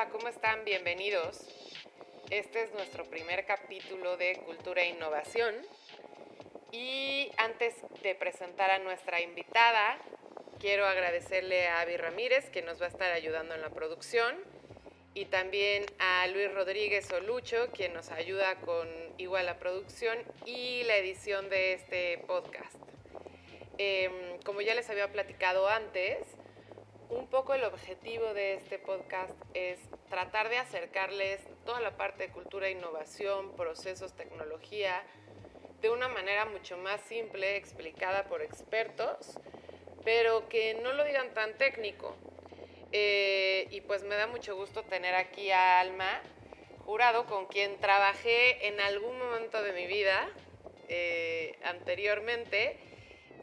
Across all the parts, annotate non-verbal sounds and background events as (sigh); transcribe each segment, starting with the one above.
Hola, ¿cómo están? Bienvenidos. Este es nuestro primer capítulo de Cultura e Innovación. Y antes de presentar a nuestra invitada, quiero agradecerle a Avi Ramírez, que nos va a estar ayudando en la producción, y también a Luis Rodríguez Olucho, quien nos ayuda con igual la producción y la edición de este podcast. Em, como ya les había platicado antes, un poco el objetivo de este podcast es tratar de acercarles toda la parte de cultura innovación, procesos, tecnología, de una manera mucho más simple, explicada por expertos, pero que no lo digan tan técnico. Eh, y pues me da mucho gusto tener aquí a Alma Jurado, con quien trabajé en algún momento de mi vida eh, anteriormente,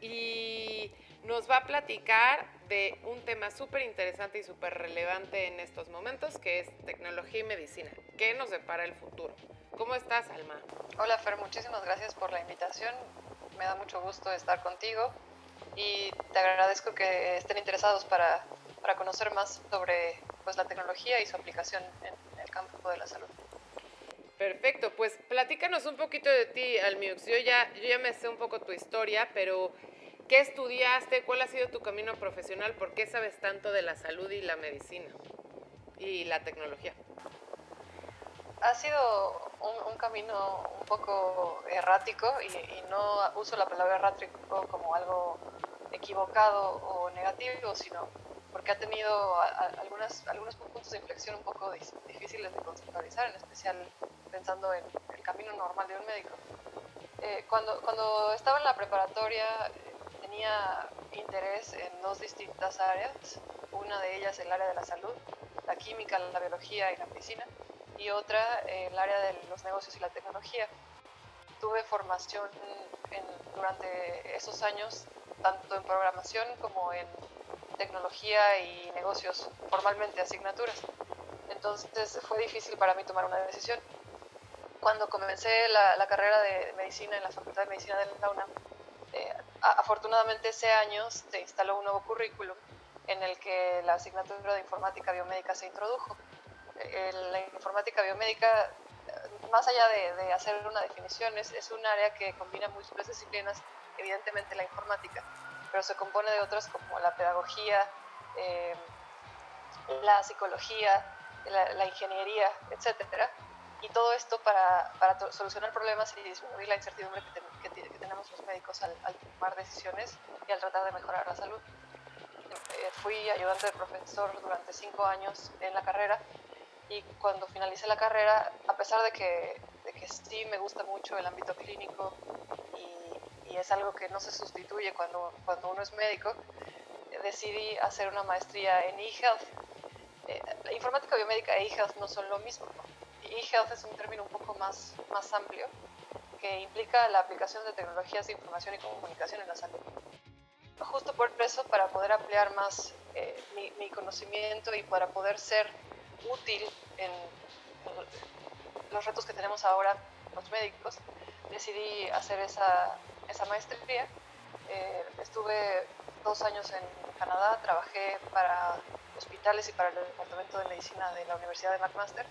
y nos va a platicar de un tema súper interesante y súper relevante en estos momentos, que es tecnología y medicina. ¿Qué nos depara el futuro? ¿Cómo estás, Alma? Hola, Fer, muchísimas gracias por la invitación. Me da mucho gusto estar contigo y te agradezco que estén interesados para, para conocer más sobre pues, la tecnología y su aplicación en el campo de la salud. Perfecto, pues platícanos un poquito de ti, Almiux. Yo ya, yo ya me sé un poco tu historia, pero ¿Qué estudiaste? ¿Cuál ha sido tu camino profesional? ¿Por qué sabes tanto de la salud y la medicina y la tecnología? Ha sido un, camino un poco errático y, no uso la palabra errático como algo equivocado o negativo, sino porque ha tenido algunas, algunos puntos de inflexión un poco difíciles de conceptualizar, en especial pensando en el camino normal de un médico. Eh, cuando, cuando estaba en la preparatoria tenía interés en dos distintas áreas, una de ellas el área de la salud, la química, la biología y la medicina, y otra el área de los negocios y la tecnología. Tuve formación durante esos años, tanto en programación como en tecnología y negocios, formalmente asignaturas. Entonces fue difícil para mí tomar una decisión. Cuando comencé la, la carrera de medicina en la Facultad de Medicina de la UNAM, afortunadamente ese año se instaló un nuevo currículum en el que la asignatura de informática biomédica se introdujo. Eh, la informática biomédica, eh, más allá de, hacer una definición, es, es, un área que combina múltiples disciplinas, evidentemente la informática, pero se compone de otras como la pedagogía, la psicología, la, ingeniería, etcétera y todo esto para, para solucionar problemas y disminuir la incertidumbre que, que, tenemos los médicos al, tomar decisiones y al tratar de mejorar la salud. Eh, fui ayudante de profesor durante cinco años en la carrera y cuando finalicé la carrera, a pesar de que, de que sí me gusta mucho el ámbito clínico y, y es algo que no se sustituye cuando, cuando uno es médico, decidí hacer una maestría en e-health. Eh, la informática biomédica e e-health no son lo mismo e-health es un término un poco más, más amplio que implica la aplicación de tecnologías de información y comunicación en la salud. Justo por eso, para poder ampliar más eh, mi, conocimiento y para poder ser útil en los retos que tenemos ahora los médicos, decidí hacer esa, esa maestría. Eh, estuve dos años en Canadá, trabajé para hospitales y para el Departamento de Medicina de la Universidad de McMaster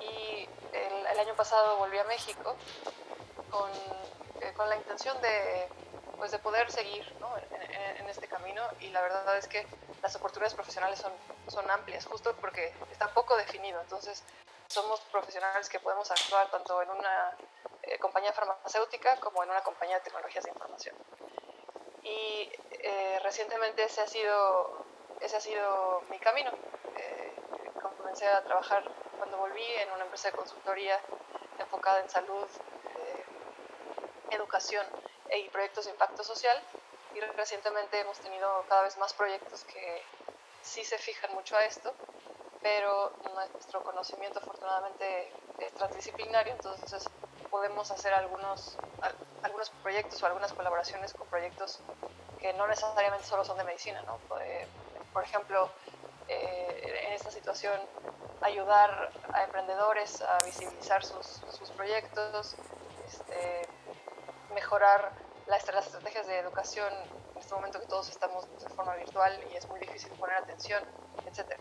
y el, año pasado volví a México con, eh, con la intención de, pues de poder seguir ¿no? en, este camino y la verdad es que las oportunidades profesionales son, son amplias, justo porque está poco definido, entonces somos profesionales que podemos actuar tanto en una eh, compañía farmacéutica como en una compañía de tecnologías de información. Y eh, recientemente ese ha, sido, ese ha sido mi camino. comencé a trabajar cuando volví en una empresa de consultoría enfocada en salud, eh, educación y proyectos de impacto social. Y recientemente hemos tenido cada vez más proyectos que sí se fijan mucho a esto, pero nuestro conocimiento afortunadamente es transdisciplinario, entonces podemos hacer algunos, algunos proyectos o algunas colaboraciones con proyectos que no necesariamente solo son de medicina. ¿no? Por ejemplo, eh, en esta situación ayudar a emprendedores a visibilizar sus, sus proyectos, este, mejorar las, estrategias de educación en este momento que todos estamos de forma virtual y es muy difícil poner atención, etc.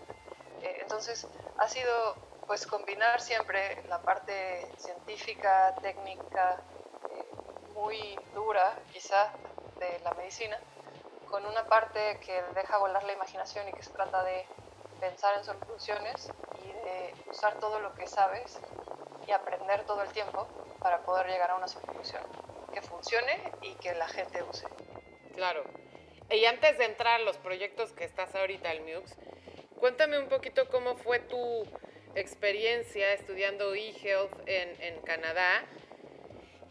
Eh, Entonces ha sido pues combinar siempre la parte científica, técnica, eh, muy dura quizá de la medicina, con una parte que deja volar la imaginación y que se trata de pensar en soluciones y de usar todo lo que sabes y aprender todo el tiempo para poder llegar a una solución que funcione y que la gente use. Claro. Y antes de entrar a los proyectos que estás ahorita, el MUX, cuéntame un poquito cómo fue tu experiencia estudiando eHealth en, en Canadá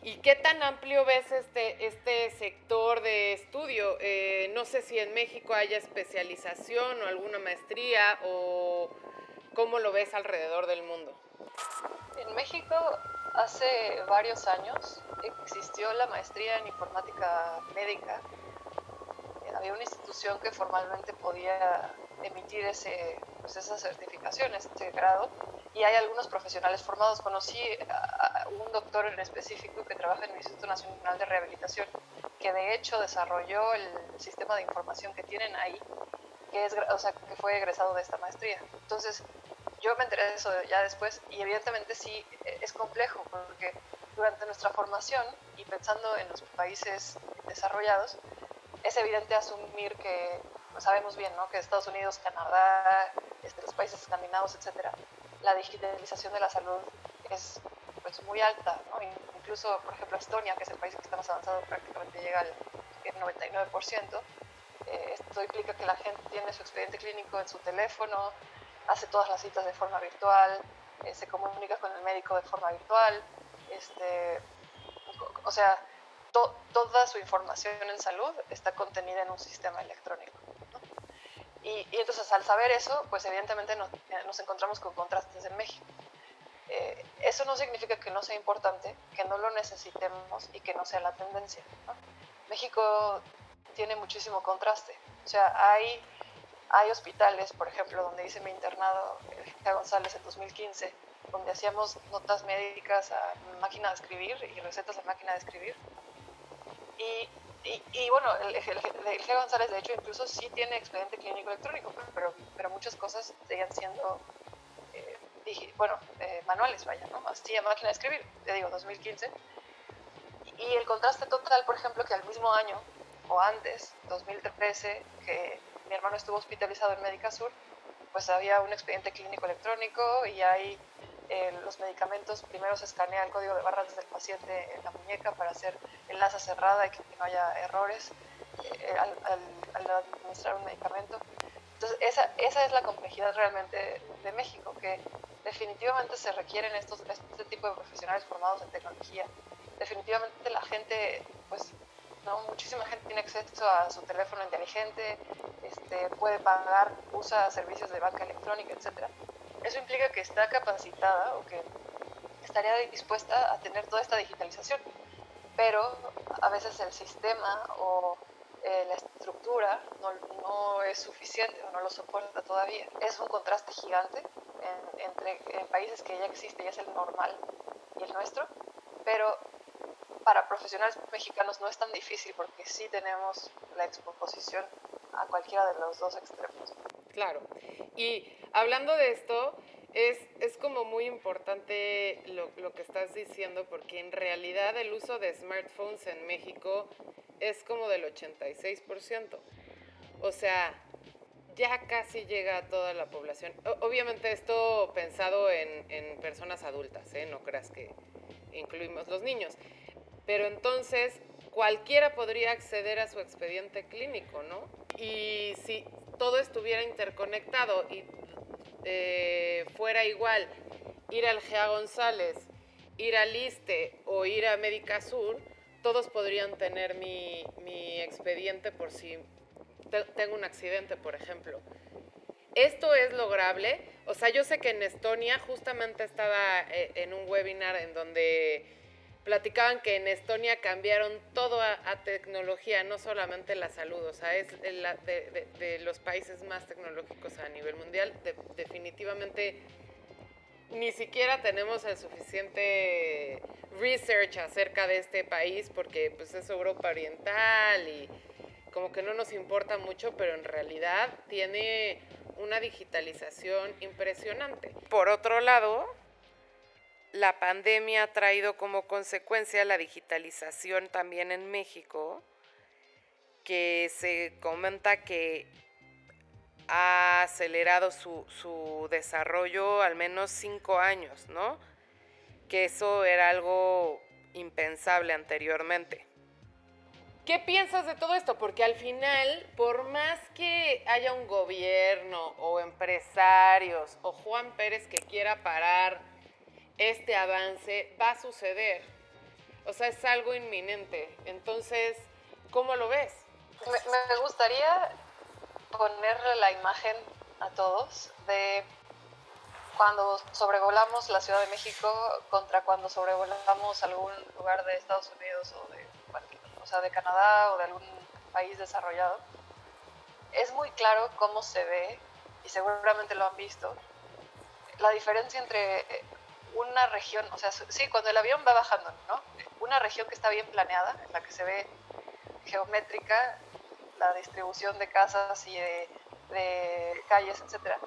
¿Y qué tan amplio ves este, este sector de estudio? Eh, no sé si en México haya especialización o alguna maestría o cómo lo ves alrededor del mundo. En México hace varios años existió la maestría en informática médica. Había una institución que formalmente podía emitir ese, pues esa certificación, ese grado, y hay algunos profesionales formados. Conocí a un doctor en específico que trabaja en el Instituto Nacional de Rehabilitación, que de hecho desarrolló el sistema de información que tienen ahí, que, es, o sea, que fue egresado de esta maestría. Entonces, yo me enteré de eso ya después y evidentemente sí es complejo porque durante nuestra formación y pensando en los países desarrollados, es evidente asumir que pues, sabemos bien ¿no? que Estados Unidos, Canadá, este, los países escandinavos, etcétera, la digitalización de la salud es pues, muy alta. ¿no? Incluso, por ejemplo, Estonia, que es el país que está más avanzado, prácticamente llega al 99%. Eh, esto implica que la gente tiene su expediente clínico en su teléfono, hace todas las citas de forma virtual, eh, se comunica con el médico de forma virtual. Este, o sea, toda su información en salud está contenida en un sistema electrónico. Y, entonces al saber eso, pues evidentemente nos, nos encontramos con contrastes en México. Eh, eso no significa que no sea importante, que no lo necesitemos y que no sea la tendencia. México tiene muchísimo contraste. O sea, hay, hay hospitales, por ejemplo, donde hice mi internado, en González, en 2015, donde hacíamos notas médicas a máquina de escribir y recetas a máquina de escribir. Y y, bueno, el, el, González de hecho incluso sí tiene expediente clínico electrónico, pero, pero muchas cosas seguían siendo, eh, bueno, eh, manuales, vaya, ¿no? Así a máquina de escribir, te digo, 2015. Y el contraste total, por ejemplo, que al mismo año o antes, 2013, que mi hermano estuvo hospitalizado en Médica Sur, pues había un expediente clínico electrónico y hay eh, los medicamentos, primero se escanea el código de barras del paciente en la muñeca para hacer enlaza cerrada y que no haya errores eh, al, administrar un medicamento. Entonces, esa, esa es la complejidad realmente de México, que definitivamente se requieren estos, este tipo de profesionales formados en tecnología. Definitivamente la gente, pues, ¿no? muchísima gente tiene acceso a su teléfono inteligente, este, puede pagar, usa servicios de banca electrónica, etcétera eso implica que está capacitada o que estaría dispuesta a tener toda esta digitalización, pero a veces el sistema o eh, la estructura no, es suficiente o no lo soporta todavía. Es un contraste gigante entre en países que ya existe y es el normal y el nuestro, pero para profesionales mexicanos no es tan difícil porque sí tenemos la exposición a cualquiera de los dos extremos. Claro. Y hablando de esto, es, es como muy importante lo, lo, que estás diciendo porque en realidad el uso de smartphones en México es como del 86%. O sea, ya casi llega a toda la población. obviamente esto pensado en, en personas adultas, ¿eh? no creas que incluimos los niños. Pero entonces cualquiera podría acceder a su expediente clínico, ¿no? Y si todo estuviera interconectado y eh, fuera igual ir al GEA González, ir al ISTE o ir a Médica Sur, todos podrían tener mi, mi expediente por si tengo un accidente, por ejemplo. ¿Esto es lograble? O sea, yo sé que en Estonia justamente estaba eh, en un webinar en donde platicaban que en Estonia cambiaron todo a, tecnología, no solamente la salud, o sea, es de, los países más tecnológicos a nivel mundial. definitivamente ni siquiera tenemos el suficiente research acerca de este país porque pues es Europa Oriental y como que no nos importa mucho, pero en realidad tiene una digitalización impresionante. Por otro lado, la pandemia ha traído como consecuencia la digitalización también en México, que se comenta que ha acelerado su, su desarrollo al menos cinco años, ¿no? Que eso era algo impensable anteriormente. ¿Qué piensas de todo esto? Porque al final, por más que haya un gobierno o empresarios o Juan Pérez que quiera parar este avance, va a suceder. O sea, es algo inminente. Entonces, ¿cómo lo ves? Me, gustaría ponerle la imagen a todos de cuando sobrevolamos la Ciudad de México contra cuando sobrevolamos algún lugar de Estados Unidos o de o de Canadá o de algún país desarrollado, es muy claro cómo se ve, y seguramente lo han visto, la diferencia entre una región, o sea, sí, cuando el avión va bajando, ¿no? Una región que está bien planeada, en la que se ve geométrica la distribución de casas y de, de calles, etcétera,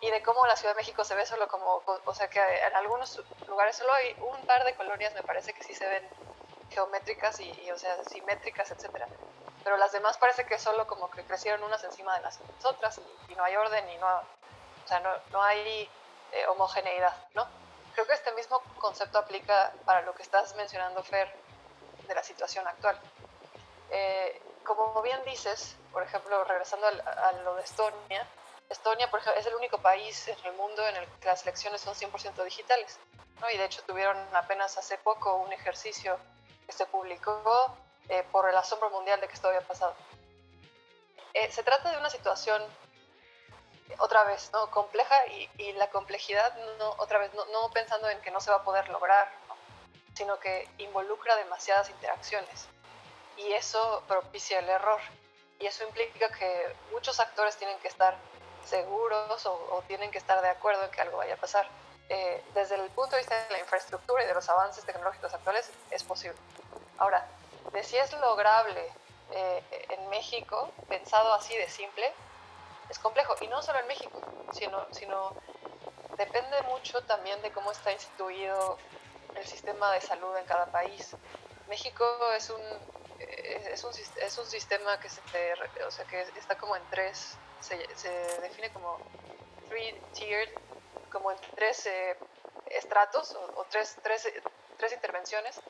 y de cómo la Ciudad de México se ve solo como, o sea, que en algunos lugares solo hay un par de colonias, me parece que sí se ven geométricas y, o sea, simétricas, etcétera. Pero las demás parece que solo como que crecieron unas encima de las otras y, no hay orden y no, o sea, no, no hay eh, homogeneidad, ¿no? Creo que este mismo concepto aplica para lo que estás mencionando, Fer, de la situación actual. Eh, como bien dices, por ejemplo, regresando a, lo de Estonia, Estonia por ejemplo, es el único país en el mundo en el que las elecciones son 100% digitales. ¿no? Y de hecho tuvieron apenas hace poco un ejercicio que se publicó eh, por el asombro mundial de que esto había pasado. Eh, se trata de una situación, otra vez, ¿no? compleja y, la complejidad, no, otra vez, no, pensando en que no se va a poder lograr, sino que involucra demasiadas interacciones y eso propicia el error. Y eso implica que muchos actores tienen que estar seguros o, tienen que estar de acuerdo en que algo vaya a pasar. Eh, desde el punto de vista de la infraestructura y de los avances tecnológicos actuales, es posible. Ahora, de si es lograble eh, en México, pensado así de simple, es complejo. Y no solo en México, sino, sino depende mucho también de cómo está instituido el sistema de salud en cada país. México es un, eh, es un, es un sistema que, se, o sea, que está como en tres, se, se define como three-tiered como en tres eh, estratos o, tres, tres, tres, intervenciones.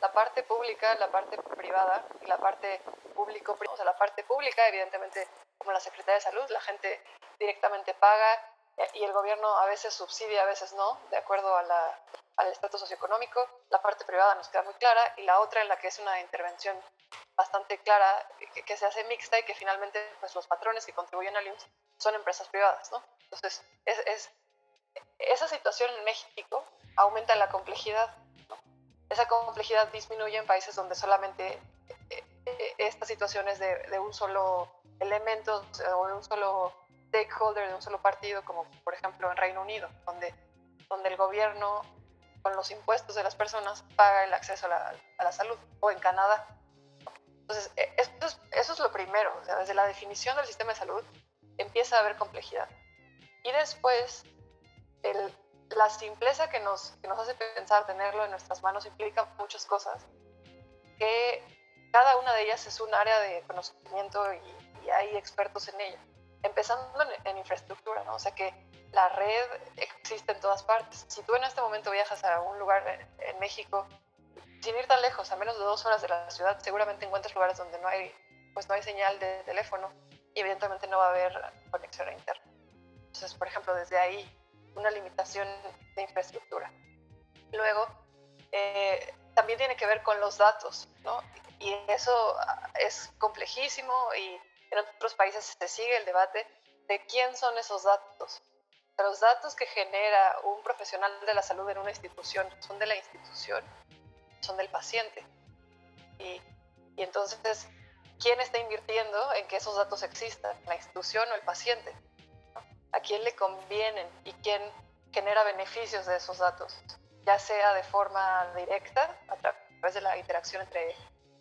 La parte pública, la parte privada y la parte público O sea, la parte pública, evidentemente, como la Secretaría de Salud, la gente directamente paga y el gobierno a veces subsidia, a veces no, de acuerdo a la, al estatus socioeconómico. La parte privada nos queda muy clara y la otra en la que es una intervención bastante clara, que, se hace mixta y que finalmente pues, los patrones que contribuyen al IMSS son empresas privadas, ¿no? Entonces, es, es esa situación en México aumenta la complejidad. Esa complejidad disminuye en países donde solamente eh, eh, estas situaciones de, de, un solo elemento o de un solo stakeholder, de un solo partido, como por ejemplo en Reino Unido, donde, donde el gobierno con los impuestos de las personas paga el acceso a la, a la salud, o en Canadá. Entonces, e, es, eso es lo primero, desde la definición del sistema de salud empieza a haber complejidad. Y después el, la simpleza que nos, que nos hace pensar tenerlo en nuestras manos implica muchas cosas, que cada una de ellas es un área de conocimiento y, hay expertos en ella. Empezando en, infraestructura, ¿no? o sea que la red existe en todas partes. Si tú en este momento viajas a un lugar en, México, sin ir tan lejos, a menos de dos horas de la ciudad, seguramente encuentras lugares donde no hay, pues no hay señal de teléfono y evidentemente no va a haber conexión a internet. Entonces, por ejemplo, desde ahí una limitación de infraestructura. Luego, eh, también tiene que ver con los datos, ¿no? Y eso es complejísimo y en otros países se sigue el debate de quién son esos datos. Los datos que genera un profesional de la salud en una institución son de la institución, son del paciente. Y, y entonces, ¿quién está invirtiendo en que esos datos existan? ¿La institución o el paciente? A quién le convienen y quién genera beneficios de esos datos, ya sea de forma directa, a través de la interacción entre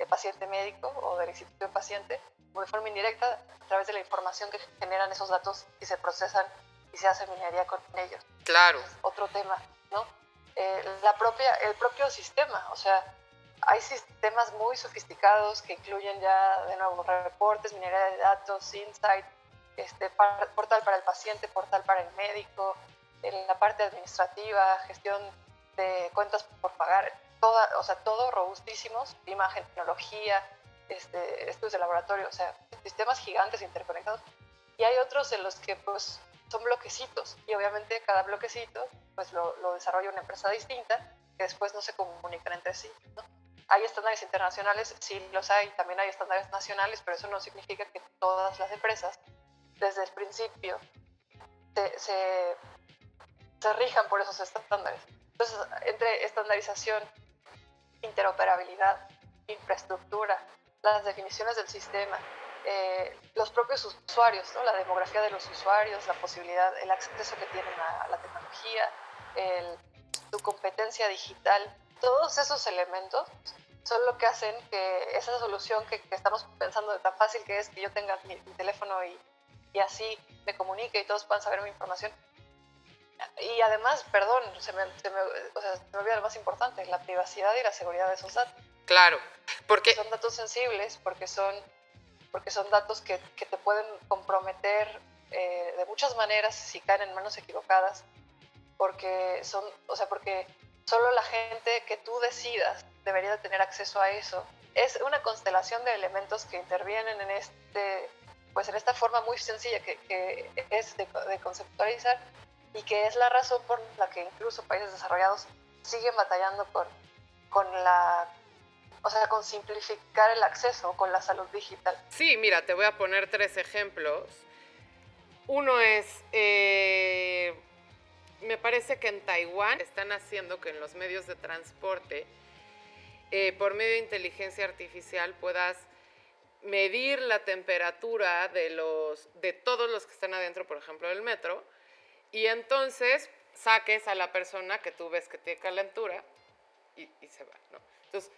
paciente-médico o del instituto-paciente, o de forma indirecta a través de la información que generan esos datos y se procesan y se hace minería con ellos. Claro. otro tema, ¿no? Eh, la propia, el propio sistema, o sea, hay sistemas muy sofisticados que incluyen ya, de nuevo, reportes, minería de datos, insight, este, portal para el paciente, portal para el médico, en la parte administrativa, gestión de cuentas por pagar, toda, o sea, todo robustísimos, imagen, tecnología, este, estudios de laboratorio, o sea, sistemas gigantes interconectados. Y hay otros en los que pues son bloquecitos y obviamente cada bloquecito pues lo, lo desarrolla una empresa distinta que después no se comunican entre sí. ¿no? Hay estándares internacionales, sí los hay, también hay estándares nacionales, pero eso no significa que todas las empresas desde el principio se, se, se rijan por esos estándares. Entonces, entre estandarización, interoperabilidad, infraestructura, las definiciones del sistema, eh, los propios usuarios, ¿no? la demografía de los usuarios, la posibilidad, el acceso que tienen a la tecnología, el, competencia digital, todos esos elementos son lo que hacen que esa solución que, estamos pensando de tan fácil que es que yo tenga mi, teléfono y, y, así me comunique y todos puedan saber mi información. Y además, perdón, se me, se me, o sea, se me olvida lo más importante, la privacidad y la seguridad de esos datos. Claro, porque son datos sensibles, porque son, porque son datos que, que te pueden comprometer eh, de muchas maneras si caen en manos equivocadas, porque son, o sea, porque solo la gente que tú decidas debería de tener acceso a eso. Es una constelación de elementos que intervienen en este, pues en esta forma muy sencilla que, es de, de conceptualizar y que es la razón por la que incluso países desarrollados siguen batallando con, con la o sea, con simplificar el acceso con la salud digital. Sí, mira, te voy a poner tres ejemplos. Uno es, eh, me parece que en Taiwán están haciendo que en los medios de transporte, eh, por medio de inteligencia artificial, puedas medir la temperatura de, los, de todos los que están adentro, por ejemplo, del metro, y entonces saques a la persona que tú ves que tiene calentura y, y se va, ¿no? Entonces,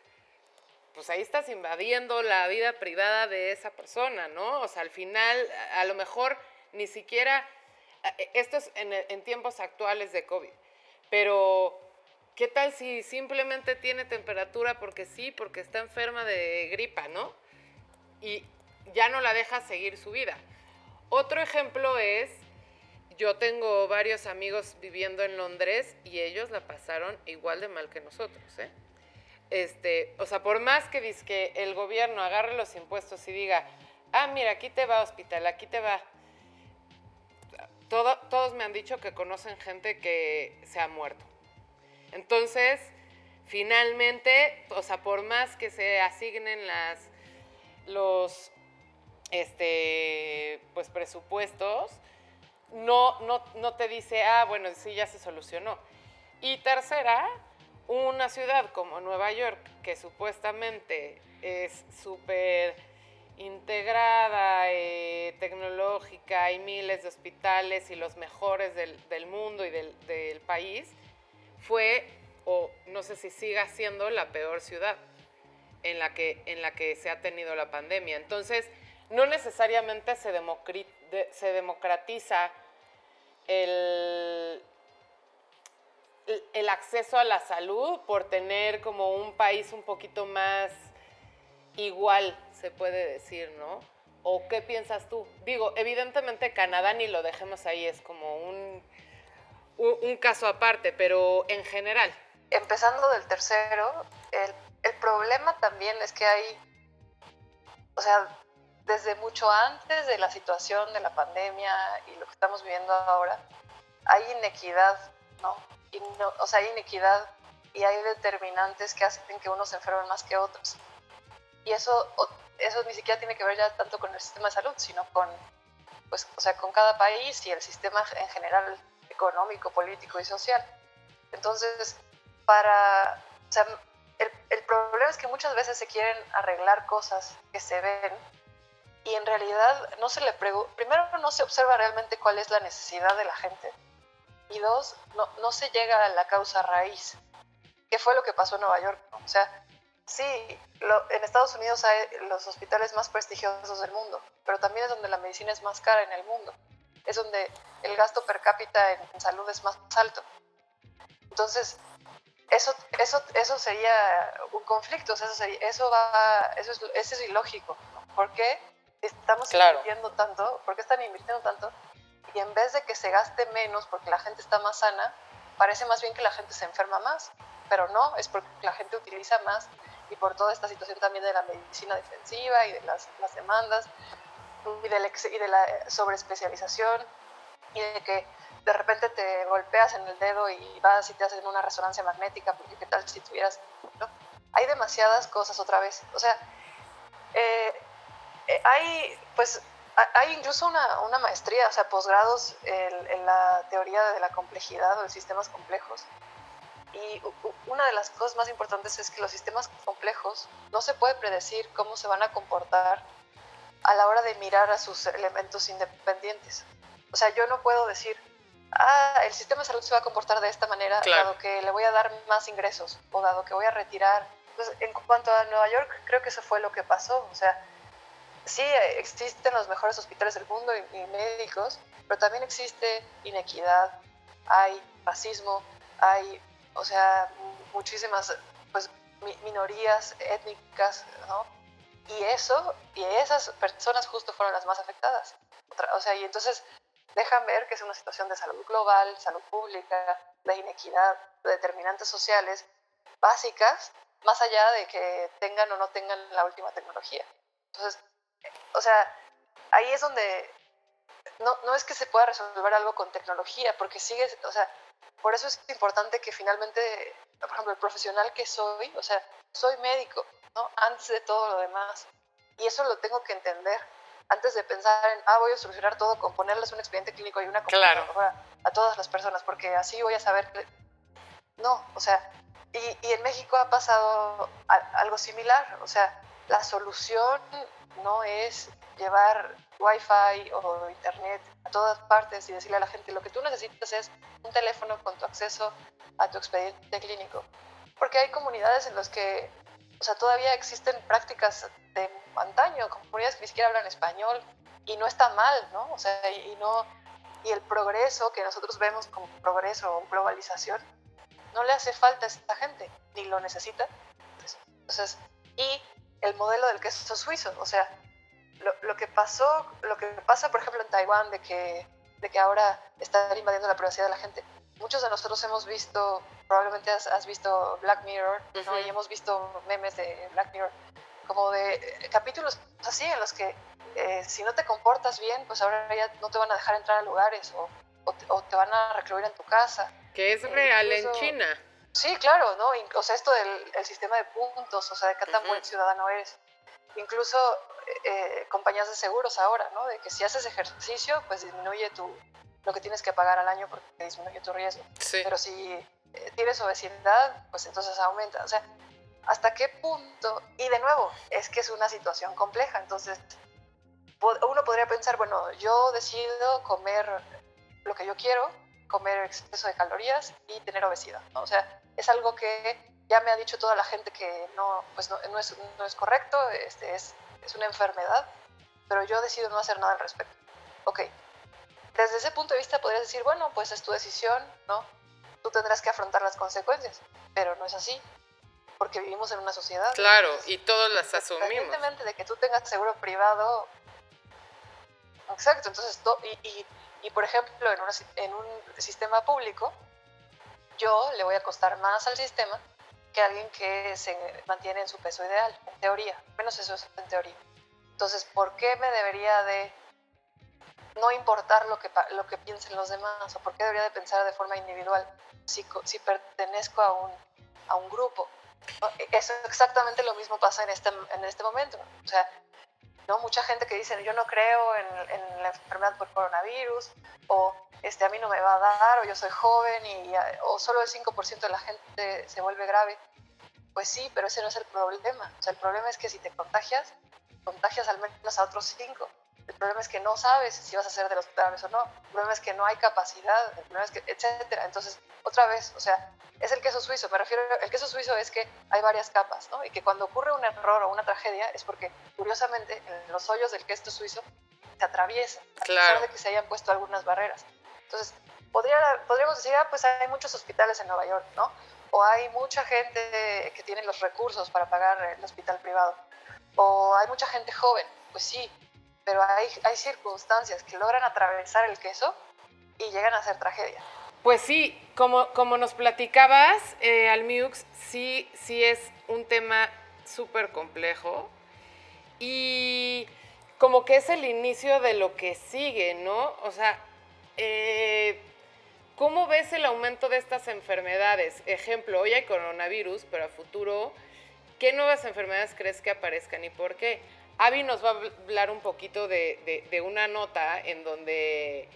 pues ahí estás invadiendo la vida privada de esa persona, ¿no? O sea, al final, a lo mejor ni siquiera, eh, esto es en, tiempos actuales de COVID, pero ¿qué tal si simplemente tiene temperatura porque sí, porque está enferma de gripa, ¿no? Y ya no la deja seguir su vida. Otro ejemplo es, yo tengo varios amigos viviendo en Londres y ellos la pasaron igual de mal que nosotros, ¿eh? este, o sea, por más que que el gobierno agarre los impuestos y diga, ah, mira, aquí te va hospital, aquí te va. Todo, todos me han dicho que conocen gente que se ha muerto. Entonces, finalmente, o sea, por más que se asignen las, los, este, pues presupuestos, no, no, no te dice, ah, bueno, sí, ya se solucionó. Y tercera, una ciudad como Nueva York, que supuestamente es súper integrada, eh, tecnológica, hay miles de hospitales y los mejores del, mundo y del, país, fue, o no sé si siga siendo, la peor ciudad en la que, en la que se ha tenido la pandemia. Entonces, no necesariamente se, se democratiza el, el acceso a la salud por tener como un país un poquito más igual, se puede decir, ¿no? ¿O qué piensas tú? Digo, evidentemente Canadá ni lo dejemos ahí, es como un, un, caso aparte, pero en general. Empezando del tercero, el, el problema también es que hay, o sea, desde mucho antes de la situación de la pandemia y lo que estamos viviendo ahora, hay inequidad, ¿no? o sea, hay inequidad y hay determinantes que hacen que unos enfermen más que otros. Y eso, eso ni siquiera tiene que ver ya tanto con el sistema de salud, sino con, pues, o sea, con cada país y el sistema en general económico, político y social. Entonces, para, o el, problema es que muchas veces se quieren arreglar cosas que se ven y en realidad no se le primero no se observa realmente cuál es la necesidad de la gente y dos, no, no se llega a la causa raíz. ¿Qué fue lo que pasó en Nueva York? O sea, Sí, en Estados Unidos hay los hospitales más prestigiosos del mundo, pero también es donde la medicina es más cara en el mundo. Es donde el gasto per cápita en, salud es más alto. Entonces, eso, eso, eso sería un conflicto, eso, eso, va, eso, es, eso es ilógico. ¿Por qué estamos invirtiendo tanto? ¿Por qué están invirtiendo tanto? Y en vez de que se gaste menos porque la gente está más sana, parece más bien que la gente se enferma más. Pero no, es porque la gente utiliza más y por toda esta situación también de la medicina defensiva y de las, las demandas y, del y de la sobreespecialización y de que de repente te golpeas en el dedo y vas y te hacen una resonancia magnética, porque qué tal si tuvieras... ¿no? Hay demasiadas cosas otra vez. O sea, eh, eh, hay, pues, hay incluso una, una maestría, o sea, posgrados en, en, la teoría de la complejidad o de sistemas complejos, y una de las cosas más importantes es que los sistemas complejos no se puede predecir cómo se van a comportar a la hora de mirar a sus elementos independientes. O sea, yo no puedo decir, ah, el sistema de salud se va a comportar de esta manera, dado que le voy a dar más ingresos o dado que voy a retirar. Entonces, en cuanto a Nueva York, creo que eso fue lo que pasó. O sea, sí existen los mejores hospitales del mundo y, y médicos, pero también existe inequidad, hay racismo, hay o sea, muchísimas pues, minorías étnicas, ¿no? Y eso, y esas personas justo fueron las más afectadas. O sea, y entonces dejan ver que es una situación de salud global, salud pública, de inequidad, de determinantes sociales básicas, más allá de que tengan o no tengan la última tecnología. Entonces, o sea, ahí es donde no, no es que se pueda resolver algo con tecnología, porque sigue, o sea, por eso es importante que finalmente, por ejemplo, el profesional que soy, o sea, soy médico, ¿no? Antes de todo lo demás. Y eso lo tengo que entender. Antes de pensar en, ah, voy a solucionar todo con ponerles un expediente clínico y una claro. a todas las personas, porque así voy a saber que... No, o sea, y, y en México ha pasado algo similar. O sea, la solución no es llevar wifi o internet a todas partes y decirle a la gente lo que tú necesitas es un teléfono con tu acceso a tu expediente clínico. Porque hay comunidades en las que, o sea, todavía existen prácticas de antaño, comunidades que ni siquiera hablan español y no está mal, ¿no? O sea, y, no y el progreso que nosotros vemos como progreso o globalización no le hace falta a esta gente ni lo necesita. Entonces, y el modelo del queso suizo, o sea, lo, lo, que pasó, lo que pasa, por ejemplo, en Taiwán, de que, de que ahora están invadiendo la privacidad de la gente. Muchos de nosotros hemos visto, probablemente has, has visto Black Mirror, ¿no? y hemos visto memes de Black Mirror, como de eh, capítulos así en los que eh, si no te comportas bien, pues ahora ya no te van a dejar entrar a lugares o, o, te, van a recluir en tu casa. Que es real en China. Sí, claro, ¿no? O sea, esto del el sistema de puntos, o sea, de qué tan buen ciudadano eres. Incluso eh, compañías de seguros ahora, ¿no? De que si haces ejercicio, pues disminuye tu, lo que tienes que pagar al año porque disminuye tu riesgo. Pero si eh, tienes obesidad, pues entonces aumenta. O sea, ¿hasta qué punto? Y de nuevo, es que es una situación compleja. Entonces, uno podría pensar, bueno, yo decido comer lo que yo quiero, comer exceso de calorías y tener obesidad. ¿no? O sea, es algo que ya me ha dicho toda la gente que no, pues no, no, es, correcto, este, es es una enfermedad, pero yo decido no hacer nada al respecto. Ok, desde ese punto de vista podrías decir, bueno, pues es tu decisión, ¿no? Tú tendrás que afrontar las consecuencias, pero no es así, porque vivimos en una sociedad. Claro, y todos las asumimos. Independientemente de que tú tengas seguro privado, exacto, entonces, y, y, y por ejemplo, en, en un sistema público, yo le voy a costar más al sistema que alguien que se mantiene en su peso ideal, en teoría, menos eso es en teoría. Entonces, ¿por qué me debería de no importar lo que, lo que piensen los demás? ¿O por qué debería de pensar de forma individual si, si pertenezco a un, a un grupo? Eso exactamente lo mismo pasa en este, en este momento. O sea, ¿no? Mucha gente que dice, yo no creo en, en, la enfermedad por coronavirus, o este, a mí no me va a dar, o yo soy joven, y, o solo el 5% de la gente se vuelve grave. Pues sí, pero ese no es el problema. O sea, el problema es que si te contagias, contagias al menos a otros 5. El problema es que no sabes si vas a ser de los graves o no, el problema es que no hay capacidad, el problema es que, etcétera. Entonces, otra vez, o sea, es el queso suizo, me refiero, el queso suizo es que hay varias capas, ¿no? Y que cuando ocurre un error o una tragedia es porque, curiosamente, en los hoyos del queso suizo se atraviesa, a pesar de que se hayan puesto algunas barreras. Entonces, podría, podríamos decir, ah, pues hay muchos hospitales en Nueva York, ¿no? O hay mucha gente que tiene los recursos para pagar el hospital privado. O hay mucha gente joven, pues sí, pero hay, circunstancias que logran atravesar el queso y llegan a ser tragedia. Pues sí, como, como nos platicabas, eh, Almiux, sí, sí es un tema súper complejo y como que es el inicio de lo que sigue, ¿no? O sea, eh, ¿cómo ves el aumento de estas enfermedades? Ejemplo, hoy hay coronavirus, pero a futuro, ¿qué nuevas enfermedades crees que aparezcan y por qué? Avi nos va a hablar un poquito de, una nota en donde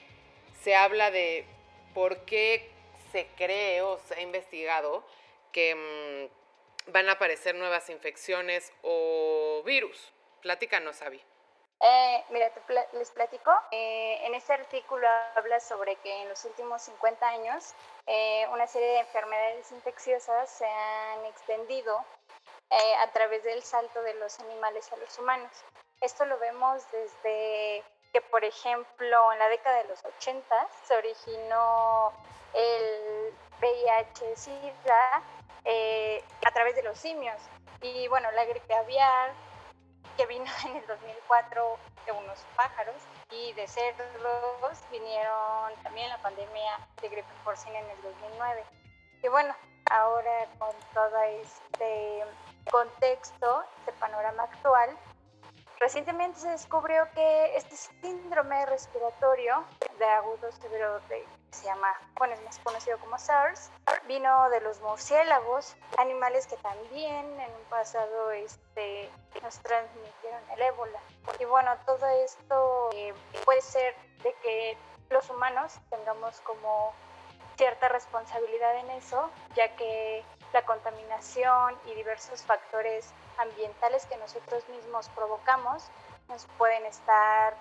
se habla de por qué se cree o se ha investigado que mm, van a aparecer nuevas infecciones o virus. Platícanos, Avi. Eh, mira, les platico. Eh, en este artículo habla sobre que en los últimos 50 años eh, una serie de enfermedades infecciosas se han extendido a través del salto de los animales a los humanos. Esto lo vemos desde que, por ejemplo, en la década de los 80 se originó el VIH-Sida eh, a través de los simios. Y bueno, la gripe aviar, que vino (laughs) en el 2004 de unos pájaros, y de cerdos vinieron también la pandemia de gripe porcina en el 2009. Y bueno, ahora con todo este contexto, este panorama actual, Recientemente se descubrió que este síndrome respiratorio de agudo severo que se llama, bueno, es más conocido como SARS, vino de los murciélagos, animales que también en un pasado este, nos transmitieron el ébola. Y bueno, todo esto eh, puede ser de que los humanos tengamos como cierta responsabilidad en eso, ya que la contaminación y diversos factores ambientales que nosotros mismos provocamos nos pueden estar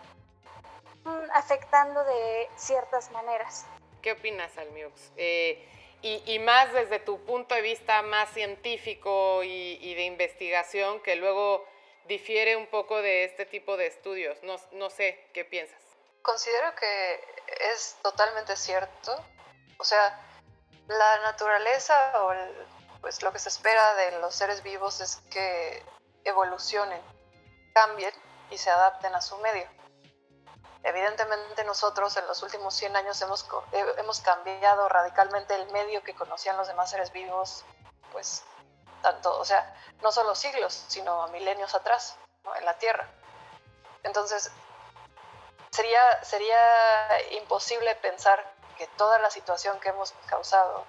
mm, afectando de ciertas maneras. ¿Qué opinas, Almiux? Eh, y, más desde tu punto de vista más científico y, de investigación, que luego difiere un poco de este tipo de estudios. No, no sé, ¿qué piensas? Considero que es totalmente cierto. O sea, la naturaleza o el, pues lo que se espera de los seres vivos es que evolucionen, cambien y se adapten a su medio. Evidentemente nosotros en los últimos 100 años hemos, hemos cambiado radicalmente el medio que conocían los demás seres vivos, pues tanto, o sea, no solo siglos, sino milenios atrás, en la Tierra. Entonces, sería, sería imposible pensar que toda la situación que hemos causado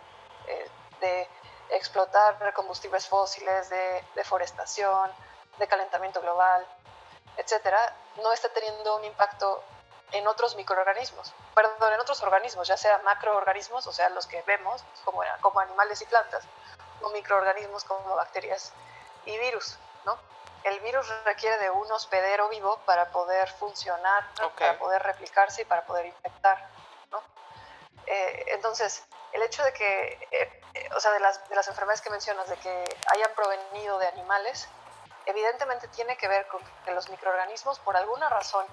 eh, de explotar combustibles fósiles, de deforestación, de calentamiento global, etcétera, no está teniendo un impacto en otros microorganismos, perdón, en otros organismos, ya sea macroorganismos, o sea, los que vemos como, como animales y plantas, o microorganismos como bacterias y virus, ¿no? El virus requiere de un hospedero vivo para poder funcionar, para poder replicarse y para poder infectar, ¿no? Eh, entonces, el hecho de que, eh, eh, o sea, de las, de las enfermedades que mencionas, de que hayan provenido de animales, evidentemente tiene que ver con que los microorganismos, por alguna razón,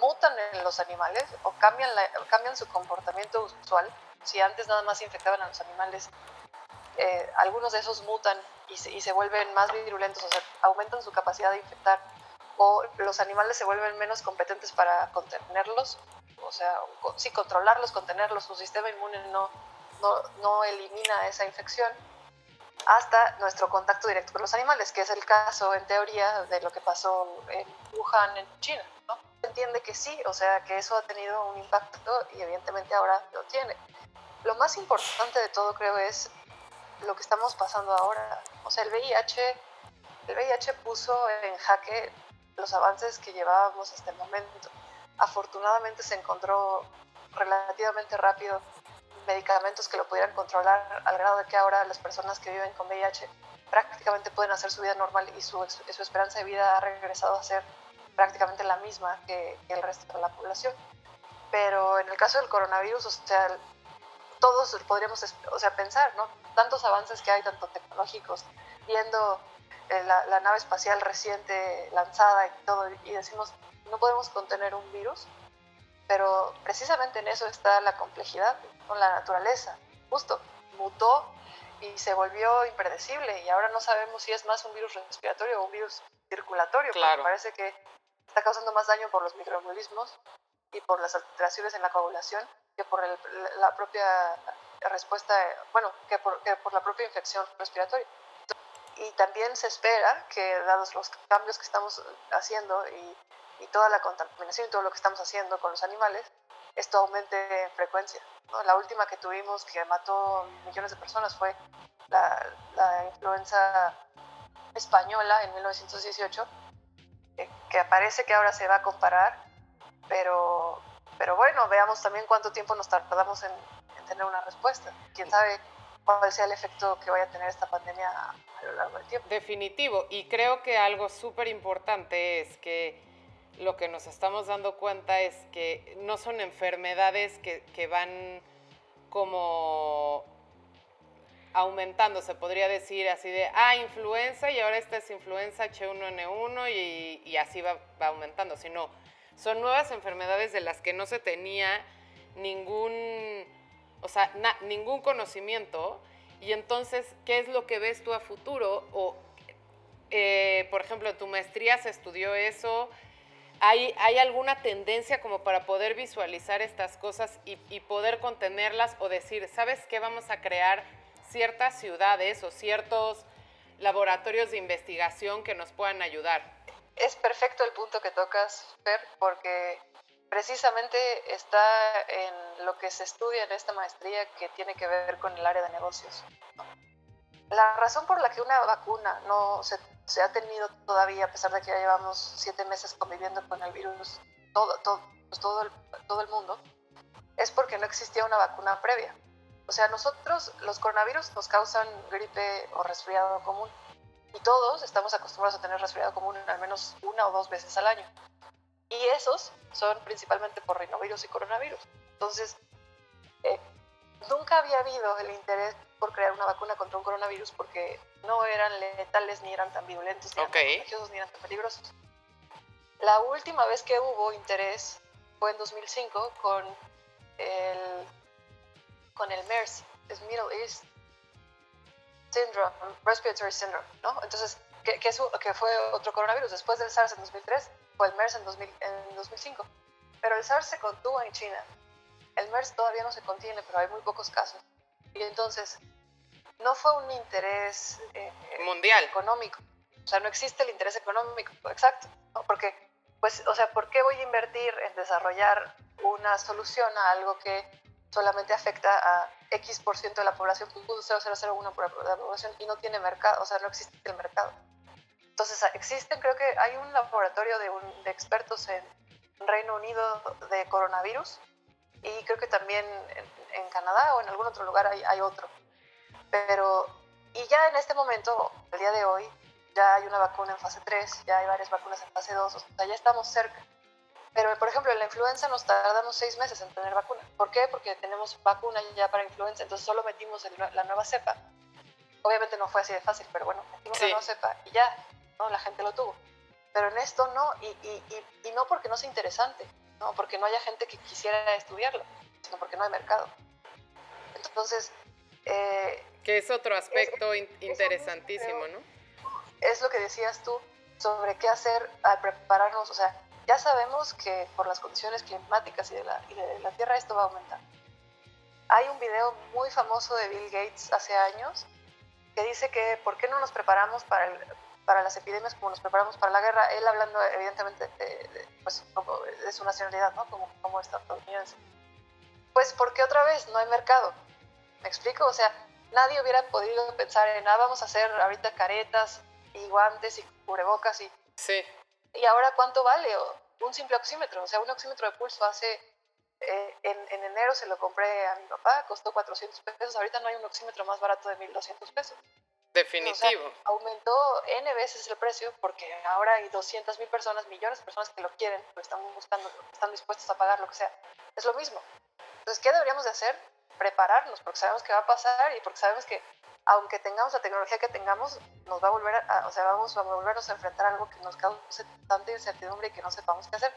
mutan en los animales o cambian, cambian su comportamiento usual. Si antes nada más infectaban a los animales, eh, algunos de esos mutan y se, y se vuelven más virulentos, o sea, aumentan su capacidad de infectar, o los animales se vuelven menos competentes para contenerlos, o sea, sí, controlarlos, contenerlos, su sistema inmune no, no, elimina esa infección hasta nuestro contacto directo con los animales, que es el caso en teoría de lo que pasó en Wuhan, en China. ¿no? Entiende que sí, o sea, que eso ha tenido un impacto y evidentemente ahora lo tiene. Lo más importante de todo creo es lo que estamos pasando ahora. O sea, el VIH, el VIH puso en jaque los avances que llevábamos hasta el momento. Afortunadamente se encontró relativamente rápido medicamentos que lo pudieran controlar al grado de que ahora las personas que viven con VIH prácticamente pueden hacer su vida normal y su, esperanza de vida ha regresado a ser prácticamente la misma que, el resto de la población. Pero en el caso del coronavirus, o sea, todos podríamos o sea, pensar, ¿no? Tantos avances que hay, tanto tecnológicos, viendo eh, la, nave espacial reciente lanzada y todo, y decimos, no podemos contener un virus, pero precisamente en eso está la complejidad con la naturaleza. Justo, mutó y se volvió impredecible y ahora no sabemos si es más un virus respiratorio o un virus circulatorio, claro. parece que está causando más daño por los microorganismos y por las alteraciones en la coagulación que por la propia respuesta, bueno, que por, que por la propia infección respiratoria. Y también se espera que, dados los cambios que estamos haciendo y, y toda la contaminación y todo lo que estamos haciendo con los animales, esto aumente en frecuencia. La última que tuvimos que mató millones de personas fue la, la influenza española en 1918, que, parece que ahora se va a comparar, pero, pero bueno, veamos también cuánto tiempo nos tardamos en, en tener una respuesta. Quién sabe cuál sea el efecto que vaya a tener esta pandemia a lo largo del tiempo. Definitivo, y creo que algo súper importante es que lo que nos estamos dando cuenta es que no son enfermedades que, van como aumentando, se podría decir así de, ah, influenza y ahora esta es influenza H1N1 y, así va, aumentando, sino son nuevas enfermedades de las que no se tenía ningún, o sea, ningún conocimiento y entonces, ¿qué es lo que ves tú a futuro? O, eh, por ejemplo, tu maestría se estudió eso, ¿Hay, ¿Hay, alguna tendencia como para poder visualizar estas cosas y, y, poder contenerlas o decir, ¿sabes qué? Vamos a crear ciertas ciudades o ciertos laboratorios de investigación que nos puedan ayudar. Es perfecto el punto que tocas, Fer, porque precisamente está en lo que se estudia en esta maestría que tiene que ver con el área de negocios. La razón por la que una vacuna no se ha tenido todavía, a pesar de que ya llevamos siete meses conviviendo con el virus, pues todo el mundo, es porque no existía una vacuna previa. O sea, nosotros, los coronavirus nos causan gripe o resfriado común. Y todos estamos acostumbrados a tener resfriado común al menos una o dos veces al año. Y esos son principalmente por rinovirus y coronavirus. Entonces, eh, nunca había habido el interés por crear una vacuna contra un coronavirus porque no eran letales ni eran tan violentos, ni eran tan contagiosos, ni eran tan peligrosos. La última vez que hubo interés fue en 2005 con el, con el MERS, es Middle East Syndrome, Respiratory Syndrome, ¿no? Entonces, que, que, fue otro coronavirus. Después del SARS en 2003, fue el MERS en, 2000, en 2005. Pero el SARS se contuvo en China. El MERS todavía no se contiene, pero hay muy pocos casos. Y entonces, no fue un interés eh, mundial económico. O sea, no existe el interés económico, exacto, Porque, pues, o sea, ¿por qué voy a invertir en desarrollar una solución a algo que solamente afecta a X por ciento de la población, 0,001 por de la población y no tiene mercado, o sea, no existe el mercado? Entonces, existen, creo que hay un laboratorio de, un, de expertos en Reino Unido de coronavirus y creo que también en, en Canadá o en algún otro lugar hay, hay otro pero, y ya en este momento, el día de hoy, ya hay una vacuna en fase 3, ya hay varias vacunas en fase 2, o sea, ya estamos cerca. Pero, por ejemplo, en la influenza nos tardamos seis meses en tener vacuna. ¿Por qué? Porque tenemos vacuna ya para influenza, entonces solo metimos la nueva cepa. Obviamente no fue así de fácil, pero bueno, metimos la nueva cepa y ya, ¿no? La gente lo tuvo. Pero en esto no, y, y, y, no porque no sea interesante, no porque no haya gente que quisiera estudiarlo, sino porque no hay mercado. Entonces, eh, que es otro aspecto interesantísimo, ¿no? Es lo que decías tú sobre qué hacer al prepararnos, o sea, ya sabemos que por las condiciones climáticas y de la, y de la Tierra esto va a aumentar. Hay un video muy famoso de Bill Gates hace años que dice que por qué no nos preparamos para, el, para las epidemias como nos preparamos para la guerra, él hablando evidentemente de, pues, de su nacionalidad, ¿no? Como, como estadounidense. Pues porque otra vez no hay mercado. ¿Me explico? O sea, nadie hubiera podido pensar en, ah, vamos a hacer ahorita caretas y guantes y cubrebocas y... Sí. ¿Y ahora cuánto vale? Un simple oxímetro, o sea, un oxímetro de pulso hace... Eh, en, en, enero se lo compré a mi papá, costó 400 pesos, ahorita no hay un oxímetro más barato de 1200 pesos. Definitivo. aumentó N veces el precio porque ahora hay 200 mil personas, millones de personas que lo quieren, lo están buscando, están dispuestos a pagar lo que sea. Es lo mismo. Entonces, ¿qué deberíamos de hacer? Prepararnos, porque sabemos que va a pasar y porque sabemos que aunque tengamos la tecnología que tengamos, nos va a volver a, o sea, vamos a volvernos a enfrentar a algo que nos cause tanta incertidumbre y que no sepamos qué hacer.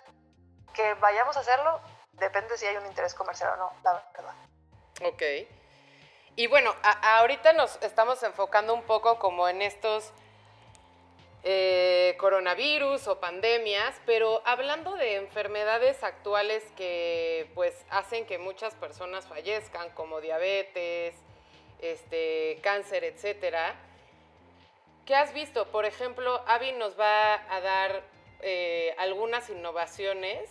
Que vayamos a hacerlo depende si hay un interés comercial o no, la verdad. Ok. Y bueno, ahorita nos estamos enfocando un poco como en estos eh, coronavirus o pandemias, pero hablando de enfermedades actuales que pues hacen que muchas personas fallezcan, como diabetes, este, cáncer, etcétera. ¿Qué has visto? Por ejemplo, Avi nos va a dar eh, algunas innovaciones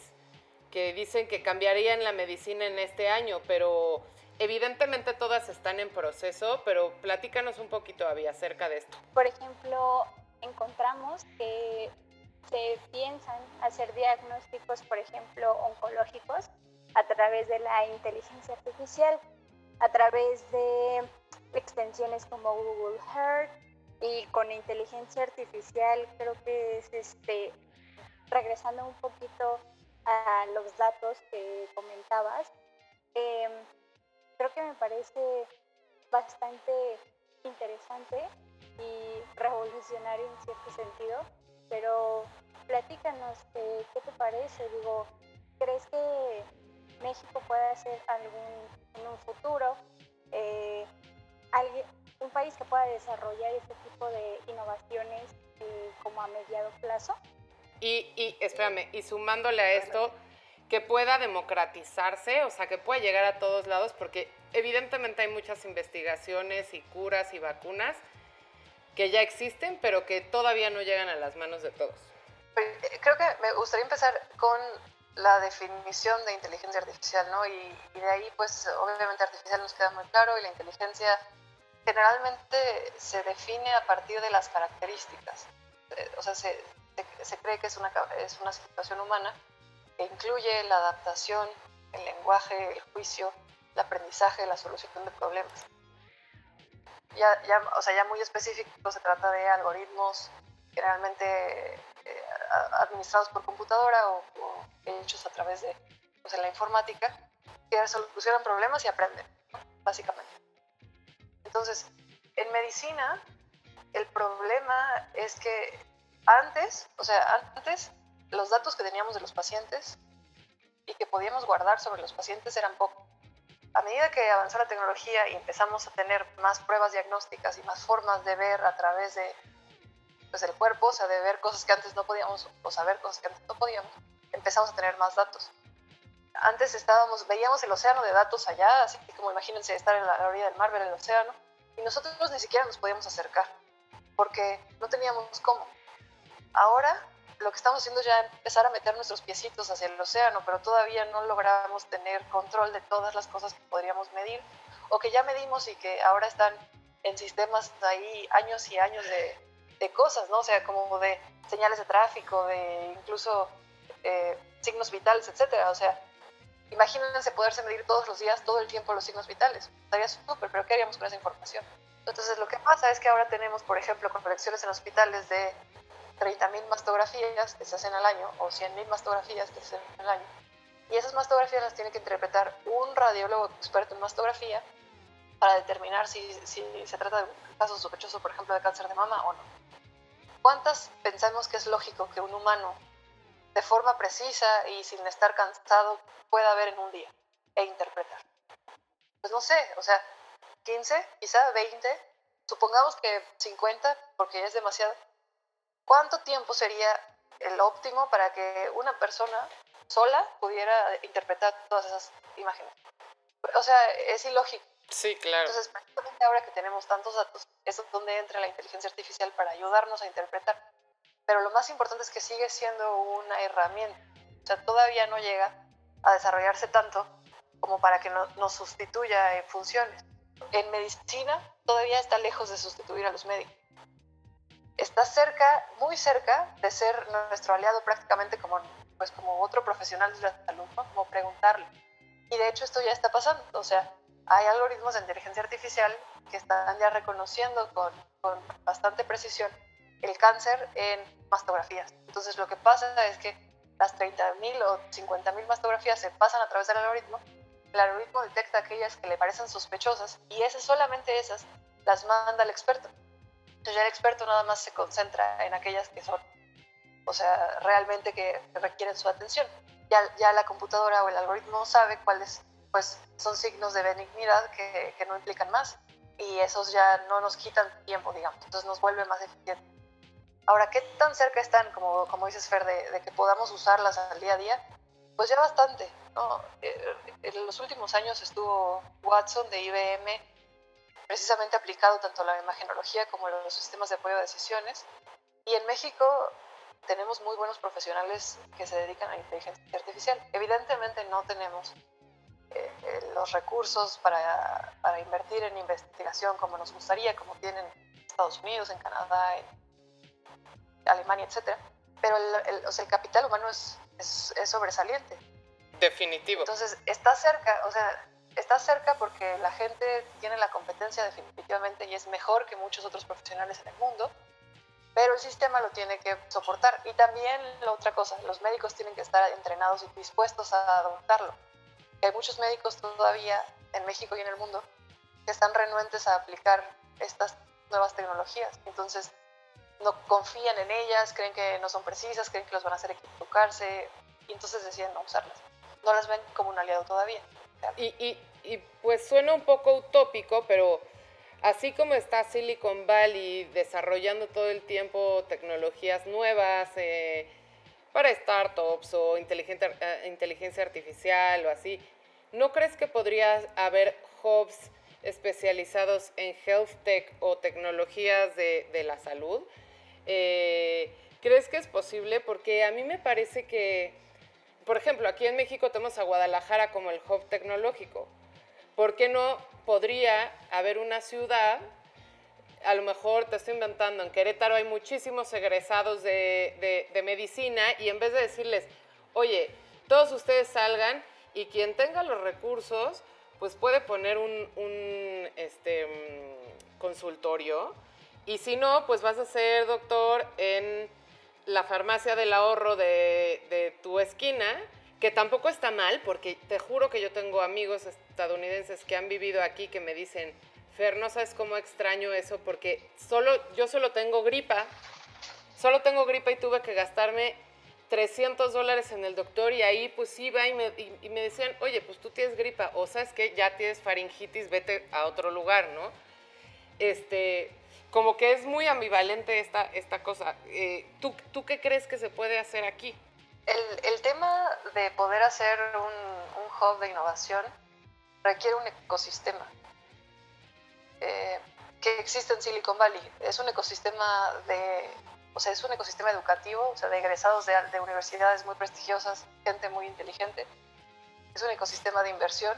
que dicen que cambiarían la medicina en este año, pero Evidentemente todas están en proceso, pero platícanos un poquito, Avi, acerca de esto. Por ejemplo, encontramos que se piensan hacer diagnósticos, por ejemplo, oncológicos a través de la inteligencia artificial, a través de extensiones como Google Earth y con inteligencia artificial creo que es este regresando un poquito a los datos que comentabas. Eh, creo que me parece bastante interesante y revolucionario en cierto sentido, pero platícanos qué, te parece, digo, ¿crees que México puede hacer algún, en un futuro, eh, alguien, un país que pueda desarrollar este tipo de innovaciones eh, como a mediado plazo? Y, y espérame, y sumándole a esto, que pueda democratizarse, o sea, que pueda llegar a todos lados, porque evidentemente hay muchas investigaciones y curas y vacunas que ya existen, pero que todavía no llegan a las manos de todos. Pues, eh, creo que me gustaría empezar con la definición de inteligencia artificial, ¿no? Y, de ahí, pues, obviamente artificial nos queda muy claro y la inteligencia generalmente se define a partir de las características. Eh, o sea, se, se cree que es una, es una situación humana incluye la adaptación, el lenguaje, el juicio, el aprendizaje, la solución de problemas. Ya, ya, o sea, ya muy específico se trata de algoritmos generalmente eh, administrados por computadora o, hechos a través de pues, la informática que solucionan problemas y aprenden, básicamente. Entonces, en medicina, el problema es que antes, o sea, antes los datos que teníamos de los pacientes y que podíamos guardar sobre los pacientes eran pocos. A medida que avanzó la tecnología y empezamos a tener más pruebas diagnósticas y más formas de ver a través de pues, del cuerpo, o sea, de ver cosas que antes no podíamos o saber cosas que antes no podíamos, empezamos a tener más datos. Antes estábamos, veíamos el océano de datos allá, así como imagínense estar en la orilla del mar, ver el océano, y nosotros ni siquiera nos podíamos acercar, porque no teníamos cómo. Ahora lo que estamos haciendo es ya empezar a meter nuestros piecitos hacia el océano, pero todavía no logramos tener control de todas las cosas que podríamos medir o que ya medimos y que ahora están en sistemas ahí años y años de, de cosas, ¿no? O sea, como de señales de tráfico, de incluso eh, signos vitales, etcétera. O sea, imagínense poderse medir todos los días, todo el tiempo los signos vitales. Estaría súper, pero ¿qué haríamos con esa información? Entonces, lo que pasa es que ahora tenemos, por ejemplo, colecciones en hospitales de 30.000 mastografías que se hacen al año o 100.000 mastografías que se hacen al año. Y esas mastografías las tiene que interpretar un radiólogo experto en mastografía para determinar si, si se trata de un caso sospechoso, por ejemplo, de cáncer de mama o no. ¿Cuántas pensamos que es lógico que un humano, de forma precisa y sin estar cansado, pueda ver en un día e interpretar? Pues no sé, o sea, 15, quizá 20, supongamos que 50, porque es demasiado, ¿Cuánto tiempo sería el óptimo para que una persona sola pudiera interpretar todas esas imágenes? O sea, es ilógico. Sí, claro. Entonces, prácticamente ahora que tenemos tantos datos, es donde entra la inteligencia artificial para ayudarnos a interpretar. Pero lo más importante es que sigue siendo una herramienta. O sea, todavía no llega a desarrollarse tanto como para que no, nos sustituya en funciones. En medicina todavía está lejos de sustituir a los médicos está cerca, muy cerca de ser nuestro aliado prácticamente como, pues como otro profesional de la salud, como preguntarle. Y de hecho esto ya está pasando, o sea, hay algoritmos de inteligencia artificial que están ya reconociendo con bastante precisión el cáncer en mastografías. Entonces lo que pasa es que las 30.000 o 50.000 mastografías se pasan a través del algoritmo, el algoritmo detecta aquellas que le parecen sospechosas y esas, solamente esas, las manda al experto. Entonces ya el experto nada más se concentra en aquellas que son, o sea, realmente que requieren su atención. Ya, ya la computadora o el algoritmo sabe cuáles pues, son signos de benignidad que, que no implican más y esos ya no nos quitan tiempo, digamos, entonces nos vuelve más eficiente. Ahora, ¿qué tan cerca están, como, como dices Fer, de, que podamos usarlas al día a día? Pues ya bastante. ¿no? Eh, en los últimos años estuvo Watson de IBM precisamente aplicado tanto a la imagenología como a los sistemas de apoyo a decisiones. Y en México tenemos muy buenos profesionales que se dedican a inteligencia artificial. Evidentemente no tenemos eh, eh, los recursos para, para, invertir en investigación como nos gustaría, como tienen Estados Unidos, en Canadá, en Alemania, etc. Pero el, el, capital humano es, es, es, sobresaliente. Definitivo. Entonces, está cerca, o sea, está cerca porque la gente tiene la competencia definitivamente y es mejor que muchos otros profesionales en el mundo, pero el sistema lo tiene que soportar. Y también la otra cosa, los médicos tienen que estar entrenados y dispuestos a adoptarlo hay muchos médicos todavía en México y en el mundo que están renuentes a aplicar estas nuevas tecnologías. Entonces, no confían en ellas, creen que no son precisas, creen que los van a hacer equivocarse y entonces deciden no usarlas. No las ven como un aliado todavía. Y, pues suena un poco utópico, pero así como está Silicon Valley desarrollando todo el tiempo tecnologías nuevas, eh, para startups o eh, inteligencia artificial o así, ¿no crees que podría haber hubs especializados en health tech o tecnologías de, de la salud? Eh, ¿Crees que es posible? Porque a mí me parece que, por ejemplo, aquí en México tenemos a Guadalajara como el hub tecnológico. ¿Por qué no podría haber una ciudad a lo mejor te estoy inventando, en Querétaro hay muchísimos egresados de, medicina y en vez de decirles, oye, todos ustedes salgan y quien tenga los recursos, pues puede poner un, un este, mm, consultorio y si no, pues vas a ser doctor en la farmacia del ahorro de, tu esquina, que tampoco está mal, porque te juro que yo tengo amigos estadounidenses que han vivido aquí que me dicen, Fer, no sabes cómo extraño eso porque solo, yo solo tengo gripa, solo tengo gripa y tuve que gastarme 300 dólares en el doctor y ahí pues iba y me, y, me decían, oye, pues tú tienes gripa o sabes que ya tienes faringitis, vete a otro lugar, ¿no? Este, como que es muy ambivalente esta, esta cosa. Eh, ¿tú, ¿tú, qué crees que se puede hacer aquí? El, el tema de poder hacer un, un hub de innovación requiere un ecosistema. Eh, que existe en Silicon Valley. Es un ecosistema de, o sea, es un ecosistema educativo, o sea, de egresados de, de universidades muy prestigiosas, gente muy inteligente. Es un ecosistema de inversión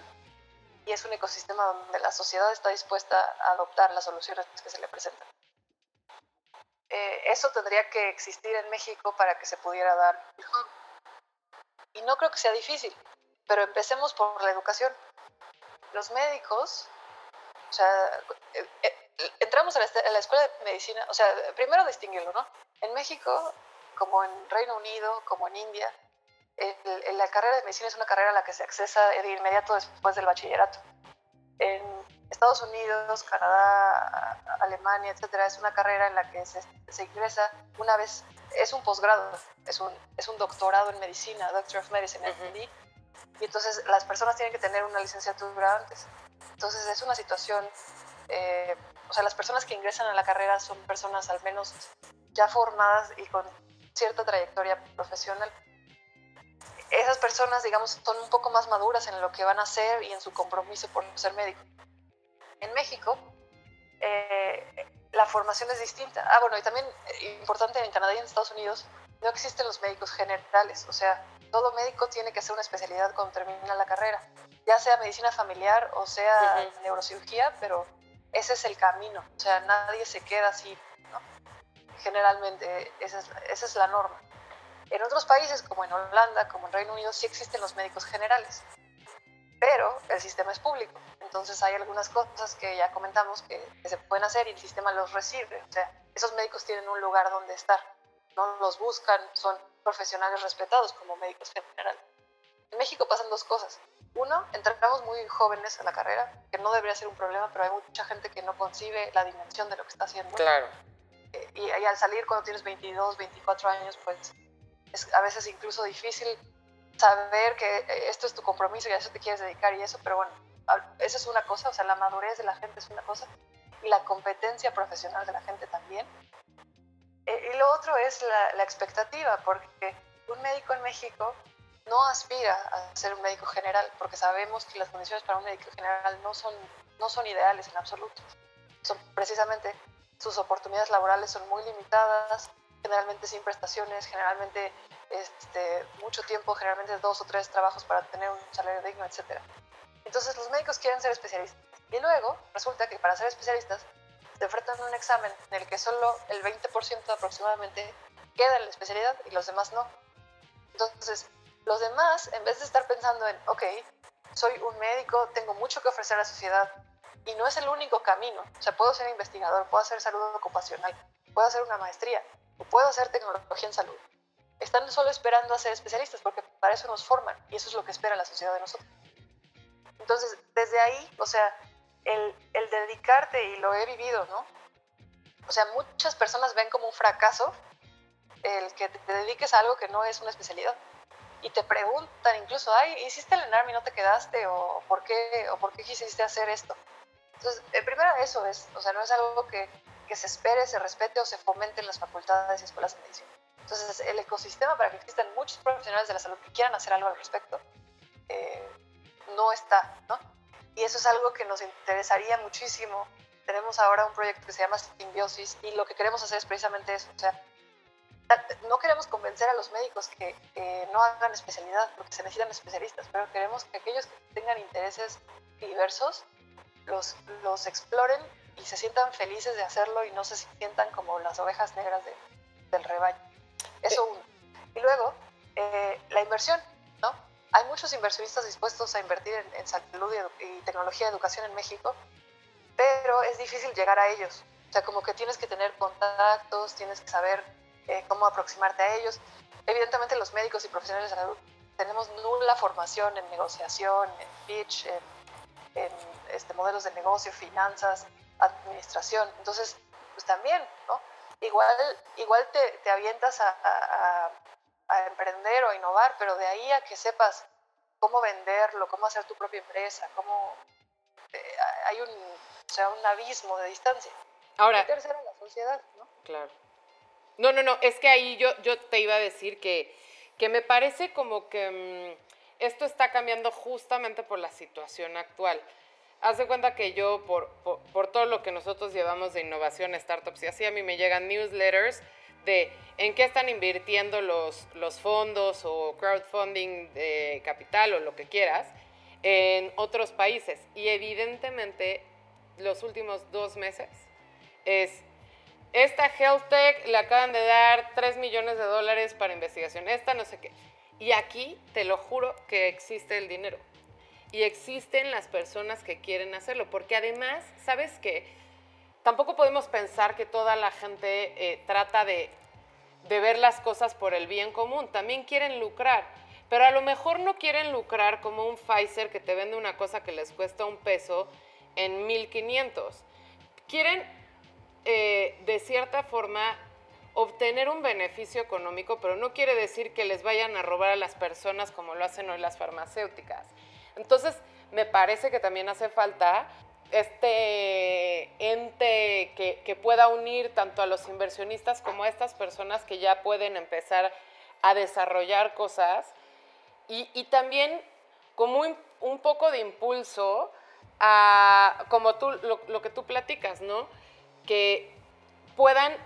y es un ecosistema donde la sociedad está dispuesta a adoptar las soluciones que se le presentan. Eh, eso tendría que existir en México para que se pudiera dar. Y no creo que sea difícil, pero empecemos por la educación. Los médicos o sea, eh, eh, entramos a la, escuela de medicina, o sea, primero distinguirlo, ¿no? En México, como en Reino Unido, como en India, la carrera de medicina es una carrera a la que se accesa de inmediato después del bachillerato. En Estados Unidos, Canadá, Alemania, etcétera, es una carrera en la que se, se ingresa una vez, es un posgrado, es un, es un doctorado en medicina, Doctor of Medicine, uh y entonces las personas tienen que tener una licenciatura antes. Entonces es una situación, eh, o sea, las personas que ingresan a la carrera son personas al menos ya formadas y con cierta trayectoria profesional. Esas personas, digamos, son un poco más maduras en lo que van a hacer y en su compromiso por ser médico. En México, eh, la formación es distinta. Ah, bueno, y también eh, importante en Canadá y en Estados Unidos, no existen los médicos generales, o sea, todo médico tiene que hacer una especialidad cuando termina la carrera ya sea medicina familiar o sea neurocirugía, pero ese es el camino, o sea, nadie se queda así, ¿no? Generalmente esa es, esa es la norma. En otros países, como en Holanda, como en Reino Unido, sí existen los médicos generales. pero el sistema es público. Entonces hay algunas cosas que ya comentamos que, se pueden hacer y el sistema los recibe. O sea, esos médicos tienen un lugar donde estar, no los buscan, son profesionales respetados como médicos en general. En México pasan dos cosas. Uno, entramos muy jóvenes a la carrera, que no debería ser un problema, pero hay mucha gente que no concibe la dimensión de lo que está haciendo. Claro. Eh, y, y, al salir cuando tienes 22, 24 años, pues es a veces incluso difícil saber que eh, esto es tu compromiso y a eso te quieres dedicar y eso, pero bueno, esa es una cosa, o sea, la madurez de la gente es una cosa y la competencia profesional de la gente también. Eh, y lo otro es la, la expectativa, porque un médico en México no aspira a ser un médico general, porque sabemos que las condiciones para un médico general no son, no son ideales en absoluto. Son precisamente sus oportunidades laborales son muy limitadas, generalmente sin prestaciones, generalmente este, mucho tiempo, generalmente dos o tres trabajos para tener un salario digno, etc. Entonces los médicos quieren ser especialistas. Y luego resulta que para ser especialistas se enfrentan a un examen en el que solo el 20% aproximadamente queda en la especialidad y los demás no. Entonces, los demás, en vez de estar pensando en, ok, soy un médico, tengo mucho que ofrecer a la sociedad y no es el único camino. O sea, puedo ser investigador, puedo hacer salud ocupacional, puedo hacer una maestría o puedo hacer tecnología en salud. Están solo esperando a ser especialistas porque para eso nos forman y eso es lo que espera la sociedad de nosotros. Entonces, desde ahí, o sea, el, el dedicarte, y lo he vivido, ¿no? O sea, muchas personas ven como un fracaso el que te dediques a algo que no es una especialidad y te preguntan incluso, ay, ¿hiciste el ENARM y no te quedaste? ¿O por qué, o por qué quisiste hacer esto? Entonces, eh, primero eso es, o sea, no es algo que, que, se espere, se respete o se fomente en las facultades y escuelas de medicina. Entonces, el ecosistema para que existan muchos profesionales de la salud que quieran hacer algo al respecto, eh, no está, ¿no? Y eso es algo que nos interesaría muchísimo. Tenemos ahora un proyecto que se llama Simbiosis y lo que queremos hacer es precisamente eso, o sea, no queremos convencer a los médicos que, no hagan especialidad, porque se necesitan especialistas, pero queremos que aquellos que tengan intereses diversos los, los exploren y se sientan felices de hacerlo y no se sientan como las ovejas negras del rebaño. Eso uno. Y luego, eh, la inversión, ¿no? Hay muchos inversionistas dispuestos a invertir en, en salud y, y, tecnología de educación en México, pero es difícil llegar a ellos. O sea, como que tienes que tener contactos, tienes que saber eh, cómo aproximarte a ellos. Evidentemente los médicos y profesionales de salud tenemos nula formación en negociación, en pitch, en, este, modelos de negocio, finanzas, administración. Entonces, pues también, ¿no? Igual, igual te, te avientas a, a, a, emprender o a innovar, pero de ahí a que sepas cómo venderlo, cómo hacer tu propia empresa, cómo... Eh, hay un, o sea, un abismo de distancia. Ahora... Y tercero, la sociedad, ¿no? Claro. No, no, no, es que ahí yo, yo te iba a decir que, que me parece como que mmm, esto está cambiando justamente por la situación actual. Haz de cuenta que yo, por, por, por, todo lo que nosotros llevamos de innovación, startups y así, a mí me llegan newsletters de en qué están invirtiendo los, los fondos o crowdfunding de capital o lo que quieras en otros países. Y evidentemente los últimos dos meses es esta Health Tech le acaban de dar 3 millones de dólares para investigación, esta no sé qué. Y aquí te lo juro que existe el dinero. Y existen las personas que quieren hacerlo, porque además, ¿sabes qué? Tampoco podemos pensar que toda la gente eh, trata de, ver las cosas por el bien común, también quieren lucrar, pero a lo mejor no quieren lucrar como un Pfizer que te vende una cosa que les cuesta un peso en 1500. Quieren eh, de cierta forma obtener un beneficio económico, pero no quiere decir que les vayan a robar a las personas como lo hacen hoy las farmacéuticas. Entonces, me parece que también hace falta este ente que, pueda unir tanto a los inversionistas como a estas personas que ya pueden empezar a desarrollar cosas y, también como un, poco de impulso a, como tú, lo, que tú platicas, ¿no? que puedan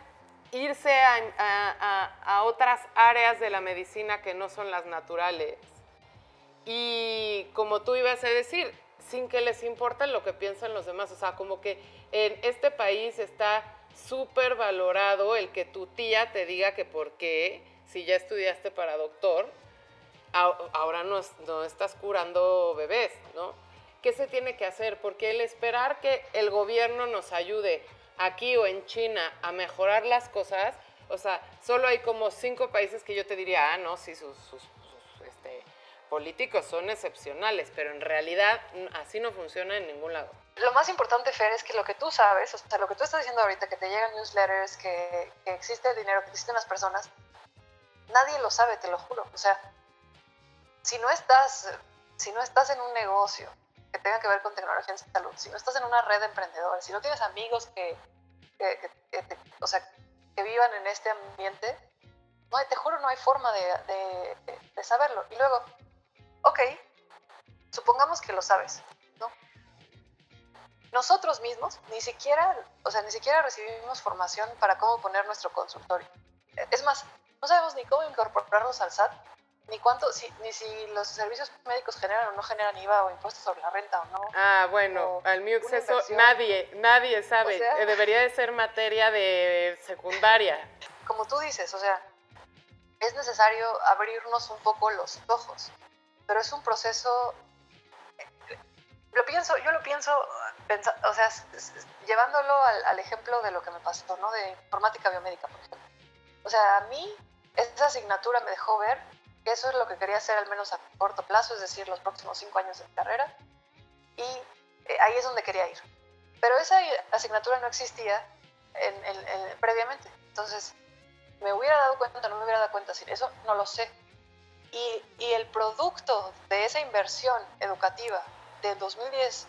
irse a, otras áreas de la medicina que no son las naturales. Y como tú ibas a decir, sin que les importe lo que piensan los demás. O sea, como que en este país está súper valorado el que tu tía te diga que por qué, si ya estudiaste para doctor, ahora no, no estás curando bebés, ¿no? ¿Qué se tiene que hacer? Porque el esperar que el gobierno nos ayude aquí o en China a mejorar las cosas, o sea, solo hay como cinco países que yo te diría, ah, no, sí, sus, sus, políticos son excepcionales, pero en realidad así no funciona en ningún lado. Lo más importante, Fer, es que lo que tú sabes, o sea, lo que tú estás diciendo ahorita, que te llegan newsletters, que, que existe el dinero, que existen las personas, nadie lo sabe, te lo juro. O sea, si no estás, si no estás en un negocio que tenga que ver con tecnología en salud, si no estás en una red de emprendedores, si no tienes amigos que, o sea, que vivan en este ambiente, no te juro, no hay forma de, de, saberlo. Y luego, ok, supongamos que lo sabes, ¿no? Nosotros mismos ni siquiera, o sea, ni siquiera recibimos formación para cómo poner nuestro consultorio. Es más, no sabemos ni cómo incorporarnos al SAT, ni cuánto, si, ni si los servicios médicos generan o no generan IVA o impuestos sobre la renta o no. Ah, bueno, al mío acceso nadie, nadie sabe. Eh, Debería de ser materia de secundaria. Como tú dices, o sea, es necesario abrirnos un poco los ojos, pero es un proceso, lo pienso, yo lo pienso, o sea, llevándolo al, al, ejemplo de lo que me pasó, ¿no? De informática biomédica, por ejemplo. O sea, a mí esa asignatura me dejó ver que eso es lo que quería hacer al menos a corto plazo, es decir, los próximos cinco años de carrera, y eh, ahí es donde quería ir. Pero esa asignatura no existía en, previamente, entonces me hubiera dado cuenta, no me hubiera dado cuenta, eso no lo sé. Y, y el producto de esa inversión educativa de 2010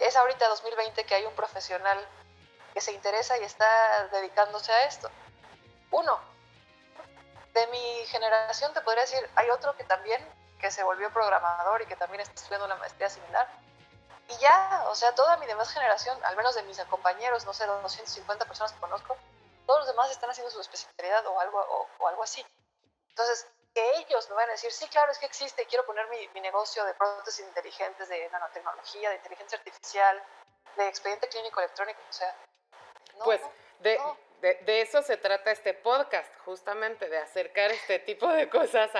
es ahorita 2020 que hay un profesional que se interesa y está dedicándose a esto. Uno, de mi generación te podría decir, hay otro que también, que se volvió programador y que también está estudiando una maestría similar. Y ya, o sea, toda mi demás generación, al menos de mis compañeros, no sé, 250 personas que conozco, todos los demás están haciendo su especialidad o algo, o, algo así. Entonces, que ellos me van a decir, sí, claro, es que existe, quiero poner mi, mi negocio de prótesis inteligentes, de nanotecnología, de inteligencia artificial, de expediente clínico electrónico, o sea, no, pues, de, de, eso se trata este podcast, justamente, de acercar este (laughs) tipo de cosas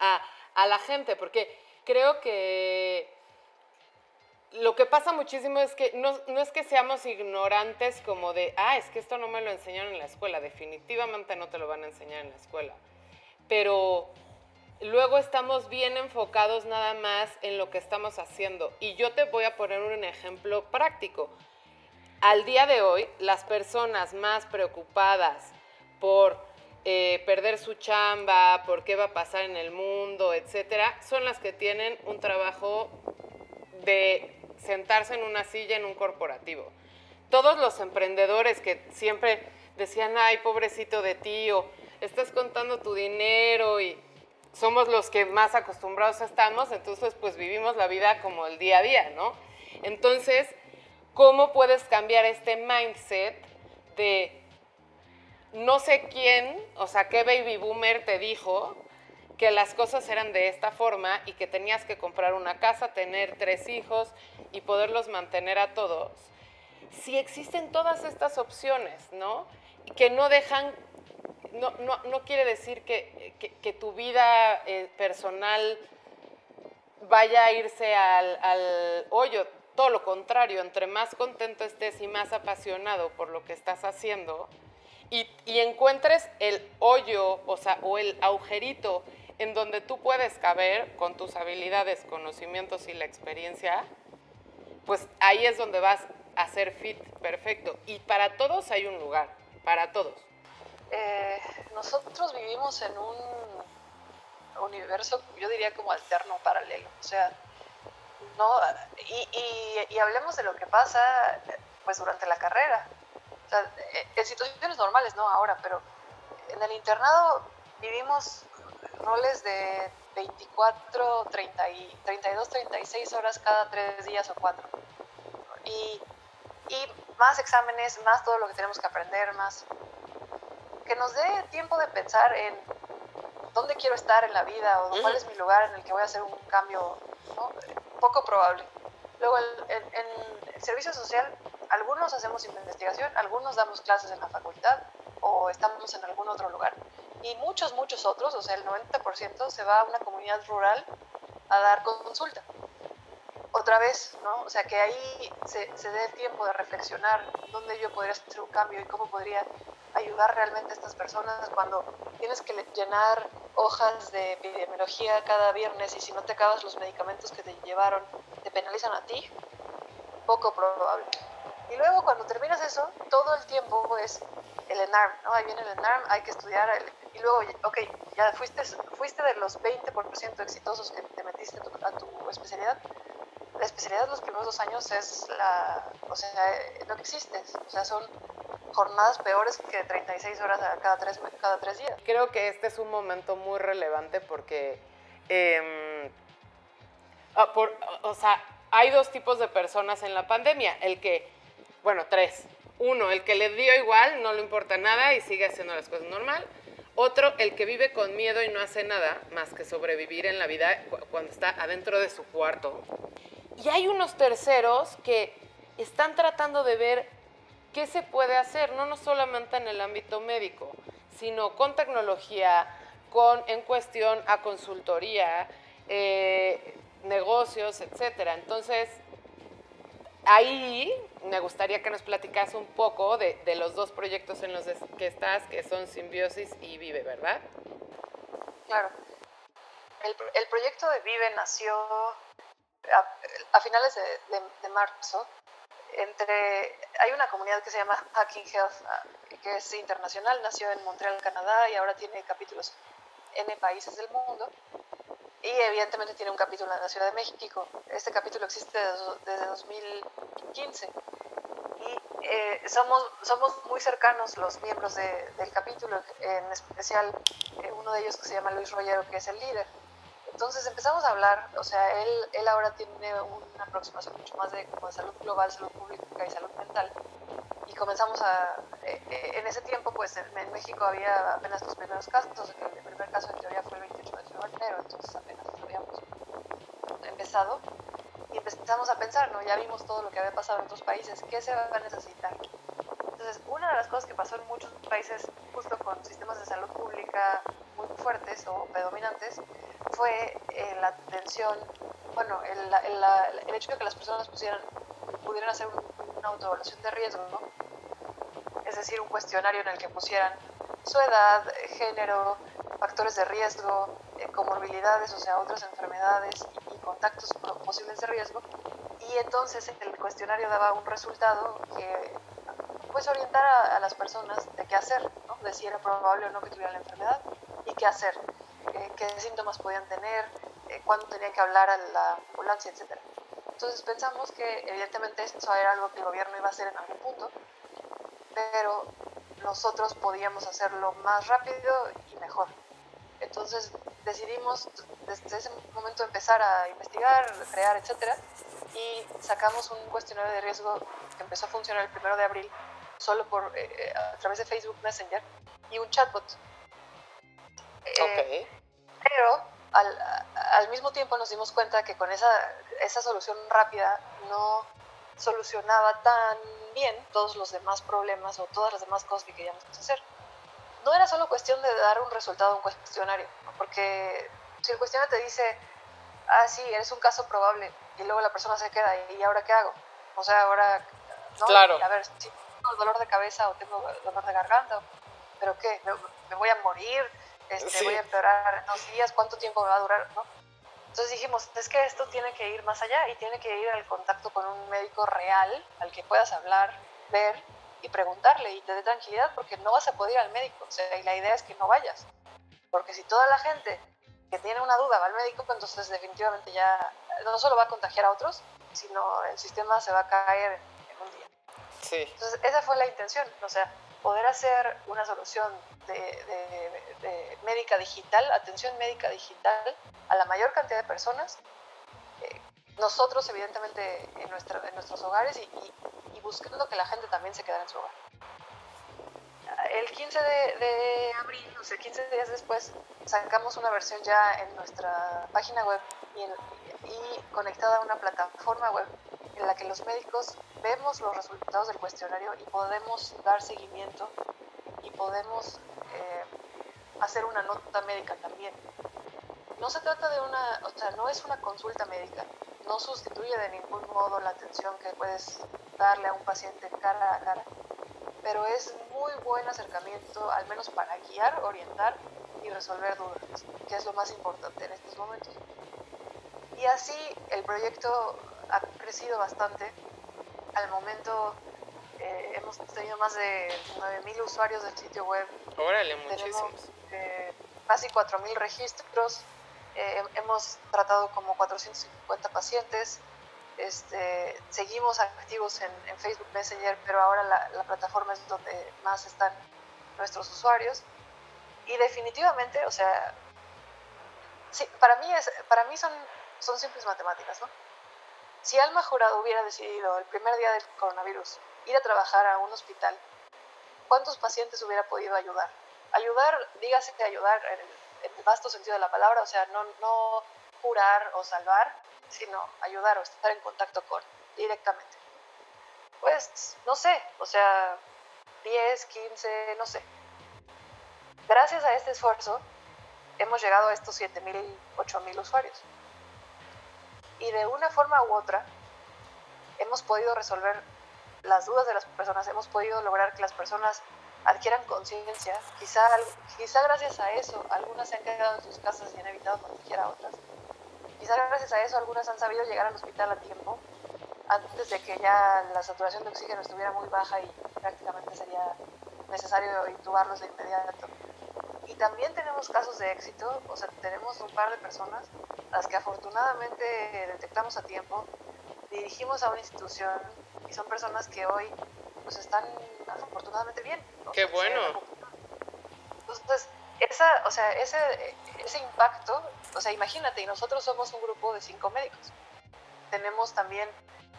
a, la gente, porque creo que lo que pasa muchísimo es que no, no, es que seamos ignorantes como de, ah, es que esto no me lo enseñaron en la escuela, definitivamente no te lo van a enseñar en la escuela, pero luego estamos bien enfocados nada más en lo que estamos haciendo. Y yo te voy a poner un ejemplo práctico al día de hoy, las personas más preocupadas por eh, perder su chamba, por qué va a pasar en el mundo, etcétera, son las que tienen un trabajo de sentarse en una silla en un corporativo. Todos los emprendedores que siempre decían, ay, pobrecito de ti, o estás contando tu dinero y somos los que más acostumbrados estamos, entonces pues vivimos la vida como el día a día, ¿no? Entonces, ¿Cómo puedes cambiar este mindset de no sé quién, o sea, qué baby boomer te dijo que las cosas eran de esta forma y que tenías que comprar una casa, tener tres hijos y poderlos mantener a todos? Si existen todas estas opciones, ¿no? Que no dejan, no, quiere decir que, tu vida eh, personal vaya a irse al, hoyo todo lo contrario, entre más contento estés y más apasionado por lo que estás haciendo y, encuentres el hoyo, o o el agujerito en donde tú puedes caber con tus habilidades, conocimientos y la experiencia, pues ahí es donde vas a ser fit perfecto. Y para todos hay un lugar, para todos. Eh, nosotros vivimos en un universo, yo diría como alterno, paralelo. O sea, ¿no? Y, y, hablemos de lo que pasa pues durante la carrera. O sea, eh, en situaciones normales, no ahora, pero en el internado vivimos roles de 24, 30 y 32, 36 horas cada tres días o cuatro. Y, y más exámenes, más todo lo que tenemos que aprender, más que nos dé tiempo de pensar en dónde quiero estar en la vida o cuál es mi lugar en el que voy a hacer un cambio ¿no? poco probable. Luego, en, el servicio social, algunos hacemos investigación, algunos damos clases en la facultad, o estamos en algún otro lugar. Y muchos, muchos otros, o sea, el 90% se va a una comunidad rural a dar consulta. Otra vez, ¿no? O sea, que ahí se, se dé tiempo de reflexionar dónde yo podría hacer un cambio y cómo podría ayudar realmente a estas personas cuando tienes que llenar hojas de epidemiología cada viernes y si no te acabas los medicamentos que te llevaron, te penalizan a ti, poco probable. Y luego cuando terminas eso, todo el tiempo es el ENARM, ¿no? Ahí viene el ENARM, hay que estudiar, y luego, ok, ya fuiste, fuiste de los 20% exitosos que te metiste a tu especialidad. La especialidad los primeros dos años es la, o sea, no existes, o sea, son jornadas peores que 36 horas cada tres, cada tres días. Creo que este es un momento muy relevante porque, eh, por, o sea, hay dos tipos de personas en la pandemia. El que, bueno, tres. Uno, el que le dio igual, no le importa nada y sigue haciendo las cosas normal. Otro, el que vive con miedo y no hace nada más que sobrevivir en la vida cuando está adentro de su cuarto. Y hay unos terceros que están tratando de ver qué se puede hacer, no, no solamente en el ámbito médico, sino con tecnología, con en cuestión a consultoría, eh, negocios, etcétera. Entonces, ahí me gustaría que nos platicas un poco de, los dos proyectos en los que estás, que son Simbiosis y Vive, ¿verdad? Claro. El, el proyecto de Vive nació a, finales de, marzo. Entre, hay una comunidad que se llama Hacking Health, ah, que es internacional, nació en Montreal, Canadá, y ahora tiene capítulos en países del mundo y evidentemente tiene un capítulo en la Ciudad de México. Este capítulo existe desde 2015 y eh, somos, somos muy cercanos los miembros de, del capítulo, en especial eh, uno de ellos que se llama Luis Rollero, que es el líder. Entonces empezamos a hablar, o sea, él, él ahora tiene una aproximación mucho más de, como salud global, salud pública y salud mental. Y comenzamos a, eh, eh en ese tiempo, pues en, en, México había apenas los primeros casos, el primer caso en teoría fue el 28 de febrero, entonces apenas habíamos empezado. Y empezamos a pensar, ¿no? Ya vimos todo lo que había pasado en otros países, ¿qué se va a necesitar? Entonces, una de las cosas que pasó en muchos países, justo con sistemas de salud pública muy fuertes o predominantes, fue eh, la atención, bueno, el, el, el, hecho de que las personas pusieran, pudieran hacer una autoevaluación de riesgo, ¿no? es decir, un cuestionario en el que pusieran su edad, género, factores de riesgo, eh, comorbilidades, o sea, otras enfermedades y, contactos posibles de riesgo. Y entonces el cuestionario daba un resultado que pues orientara a, las personas de qué hacer, ¿no? de si era probable o no que tuvieran la enfermedad y qué hacer qué síntomas podían tener, eh, cuándo tenían que hablar a la ambulancia, etc. Entonces pensamos que evidentemente eso era algo que el gobierno iba a hacer en algún punto, pero nosotros podíamos hacerlo más rápido y mejor. Entonces decidimos desde ese momento empezar a investigar, crear, etc. Y sacamos un cuestionario de riesgo que empezó a funcionar el primero de abril solo por, eh, a través de Facebook Messenger y un chatbot Okay. Pero al, al, mismo tiempo nos dimos cuenta que con esa, esa solución rápida no solucionaba tan bien todos los demás problemas o todas las demás cosas que queríamos hacer. No era solo cuestión de dar un resultado a un cuestionario, porque si el cuestionario te dice, ah, sí, eres un caso probable, y luego la persona se queda, ¿y ahora qué hago? O sea, ahora, ¿no? Claro. A ver, si tengo dolor de cabeza o tengo dolor de garganta, ¿pero qué? ¿Me, me voy a morir? Este, sí. voy a empeorar en dos días, cuánto tiempo me va a durar, ¿no? Entonces dijimos, es que esto tiene que ir más allá y tiene que ir al contacto con un médico real al que puedas hablar, ver y preguntarle y te dé tranquilidad porque no vas a poder ir al médico. O sea, y la idea es que no vayas. Porque si toda la gente que tiene una duda va al médico, pues entonces definitivamente ya no solo va a contagiar a otros, sino el sistema se va a caer en un día. Sí. Entonces esa fue la intención. O sea, poder hacer una solución de, médica digital, atención médica digital a la mayor cantidad de personas. Eh, nosotros, evidentemente, en, nuestros hogares y, buscando que la gente también se quedara en su hogar. El 15 de, abril, o sea, 15 días después, sacamos una versión ya en nuestra página web y conectada a una plataforma web en la que los médicos vemos los resultados del cuestionario y podemos dar seguimiento y podemos eh, hacer una nota médica también. No se trata de una, o sea, no es una consulta médica, no sustituye de ningún modo la atención que puedes darle a un paciente cara a cara, pero es muy buen acercamiento, al menos para guiar, orientar y resolver dudas, que es lo más importante en estos momentos. Y así el proyecto ha crecido bastante. Al momento eh, hemos tenido más de 9.000 usuarios del sitio web. Órale, muchísimos. Eh, casi 4.000 registros. Eh, hemos tratado como 450 pacientes. Este, seguimos activos en, Facebook Messenger, pero ahora la, la, plataforma es donde más están nuestros usuarios. Y definitivamente, o sea, sí, para mí, es, para mí son, son simples matemáticas, ¿no? Si Alma Jurado hubiera decidido el primer día del coronavirus ir a trabajar a un hospital, ¿cuántos pacientes hubiera podido ayudar? Ayudar, dígase que ayudar en el, en el vasto sentido de la palabra, o sea, no, no curar o salvar, sino ayudar o estar en contacto con directamente. Pues, no sé, o sea, 10, 15, no sé. Gracias a este esfuerzo, hemos llegado a estos 7.000, 8.000 usuarios. Y de una forma u otra, hemos podido resolver las dudas de las personas, hemos podido lograr que las personas adquieran conciencia. Quizá, quizá gracias a eso, algunas se han quedado en sus casas y han evitado contagiar a otras. Quizá gracias a eso, algunas han sabido llegar al hospital a tiempo, antes de que ya la saturación de oxígeno estuviera muy baja y prácticamente sería necesario intubarlos de inmediato. Y también tenemos casos de éxito, o sea, tenemos un par de personas las que afortunadamente detectamos a tiempo, dirigimos a una institución y son personas que hoy pues están afortunadamente bien. Qué bueno. Entonces, esa, o sea, ese, ese impacto, o sea, imagínate, y nosotros somos un grupo de cinco médicos. Tenemos también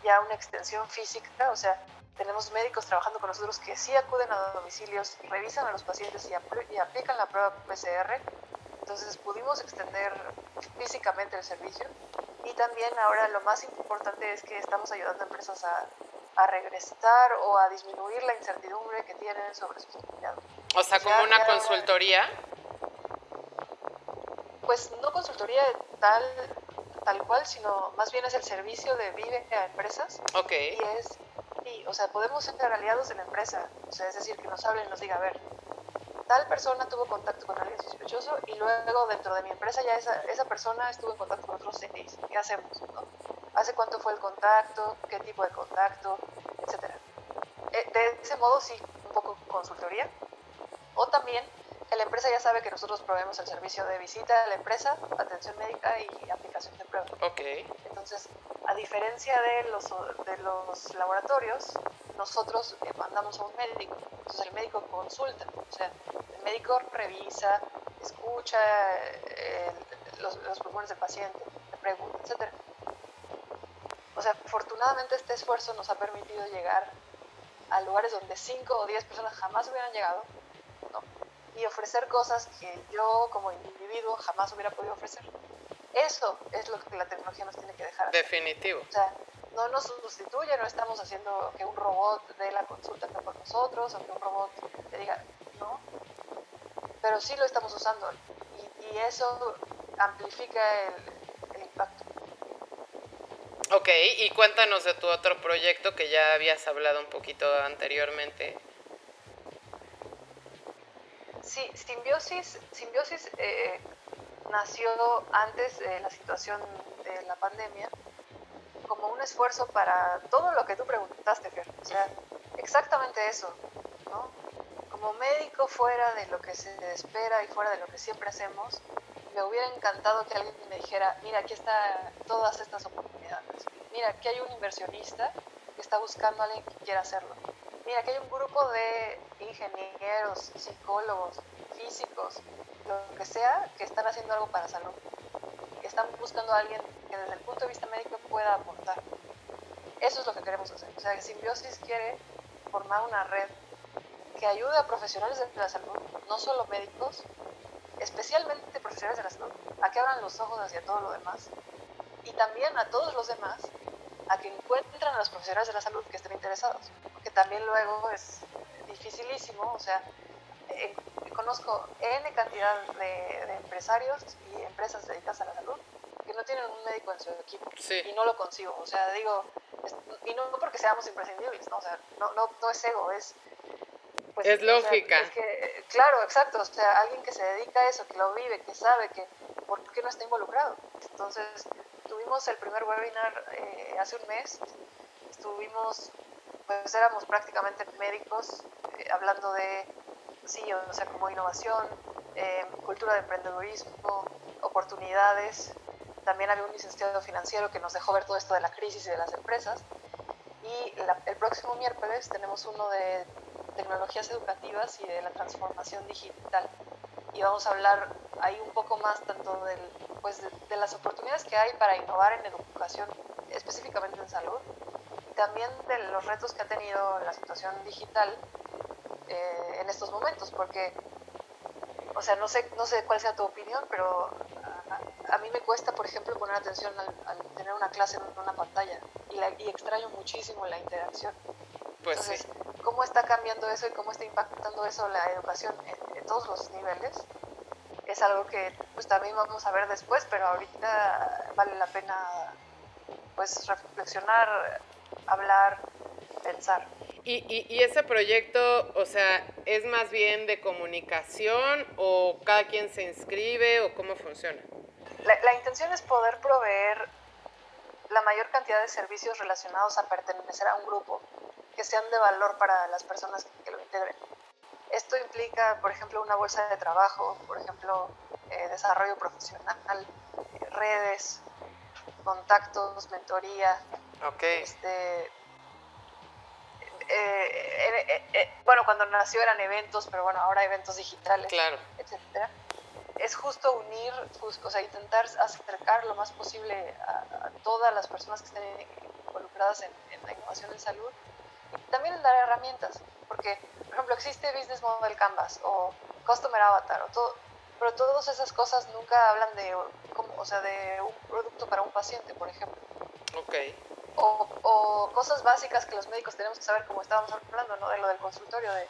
ya una extensión física, o sea, tenemos médicos trabajando con nosotros que sí acuden a domicilios, revisan a los pacientes y, y aplican la prueba PCR. Entonces pudimos extender físicamente el servicio y también ahora lo más importante es que estamos ayudando a empresas a, a regresar o a disminuir la incertidumbre que tienen sobre sus empleados. O sea, como una consultoría. Pues no consultoría tal, tal cual, sino más bien es el servicio de Vive a empresas. Ok. Y es o sea, podemos ser aliados de la empresa, o sea, es decir, que nos hablen y nos diga, a ver, tal persona tuvo contacto con alguien sospechoso y luego dentro de mi empresa ya esa, esa persona estuvo en contacto con otros seis, ¿qué hacemos? ¿Hace cuánto fue el contacto? ¿Qué tipo de contacto? Etcétera. Eh, de ese modo sí, un poco consultoría. O también la empresa ya sabe que nosotros proveemos el servicio de visita a la empresa, atención médica y aplicación de pruebas. Ok. Entonces, a diferencia de los, de los laboratorios, nosotros mandamos a un médico. Entonces, el médico consulta. O sea, el médico revisa, escucha eh, los, los pulmones del paciente, le pregunta, etc. O sea, afortunadamente este esfuerzo nos ha permitido llegar a lugares donde 5 o 10 personas jamás hubieran llegado y ofrecer cosas que yo como individuo jamás hubiera podido ofrecer. Eso es lo que la tecnología nos tiene que dejar. Definitivo. O sea, no nos sustituye, no estamos haciendo que un robot dé la consulta por nosotros o que un robot te diga, no, pero sí lo estamos usando y, y eso amplifica el, el impacto. Ok, y cuéntanos de tu otro proyecto que ya habías hablado un poquito anteriormente. Sí, Simbiosis, Simbiosis eh, nació antes de la situación de la pandemia como un esfuerzo para todo lo que tú preguntaste, Fer. O sea, exactamente eso, ¿no? Como médico fuera de lo que se espera y fuera de lo que siempre hacemos, me hubiera encantado que alguien me dijera, mira, aquí están todas estas oportunidades. Mira, aquí hay un inversionista que está buscando a alguien que quiera hacerlo. Mira, aquí hay un grupo de ingenieros, psicólogos, físicos, lo que sea, que están haciendo algo para salud. Están buscando a alguien que desde el punto de vista médico aportar. Eso es lo que queremos hacer. O sea, Simbiosis quiere formar una red que ayude a profesionales de la salud, no solo médicos, especialmente profesionales de la salud, a que abran los ojos hacia todo lo demás y también a todos los demás a que encuentren a los profesionales de la salud que estén interesados, porque también luego es dificilísimo, o sea, eh, conozco N cantidad de, empresarios y empresas dedicadas a la salud que no tienen un médico en su equipo y no lo consigo. O sea, digo, y no porque seamos imprescindibles, ¿no? O sea, no, no, no es ego, es... Pues, es lógica. claro, exacto. O sea, alguien que se dedica a eso, que lo vive, que sabe que por qué no está involucrado. Entonces, tuvimos el primer webinar eh, hace un mes. Estuvimos, pues éramos prácticamente médicos eh, hablando de, sí, o sea, como innovación, eh, cultura de emprendedurismo, oportunidades. También había un licenciado financiero que nos dejó ver todo esto de la crisis y de las empresas. Y el próximo miércoles tenemos uno de tecnologías educativas y de la transformación digital. Y vamos a hablar ahí un poco más tanto del, pues de, las oportunidades que hay para innovar en educación, específicamente en salud, y también de los retos que ha tenido la situación digital eh, en estos momentos, porque, o sea, no sé, no sé cuál sea tu opinión, pero a, mí me cuesta, por ejemplo, poner atención al, tener una clase en una pantalla y, la, y extraño muchísimo la interacción. Pues sí. ¿cómo está cambiando eso y cómo está impactando eso la educación en, en todos los niveles? es algo que pues también vamos a ver después, pero ahorita vale la pena pues reflexionar, hablar, pensar. ¿Y, y, ese proyecto, o sea, es más bien de comunicación o cada quien se inscribe o cómo funciona? La, la intención es poder proveer la mayor cantidad de servicios relacionados a pertenecer a un grupo que sean de valor para las personas que lo integren. Esto implica, por ejemplo, una bolsa de trabajo, por ejemplo, eh, desarrollo profesional, redes, contactos, mentoría. Okay. Este, eh, eh, bueno, cuando nació eran eventos, pero bueno, ahora eventos digitales, claro. etcétera. Es justo unir, o sea, intentar acercar lo más posible a, todas las personas que estén involucradas en, en la innovación en salud y también en dar herramientas, porque por ejemplo, existe Business Model Canvas o Customer Avatar, o todo, pero todas esas cosas nunca hablan de, o sea, de un producto para un paciente, por ejemplo. Ok. O, o, cosas básicas que los médicos tenemos que saber, como estábamos hablando, ¿no? de lo del consultorio, de,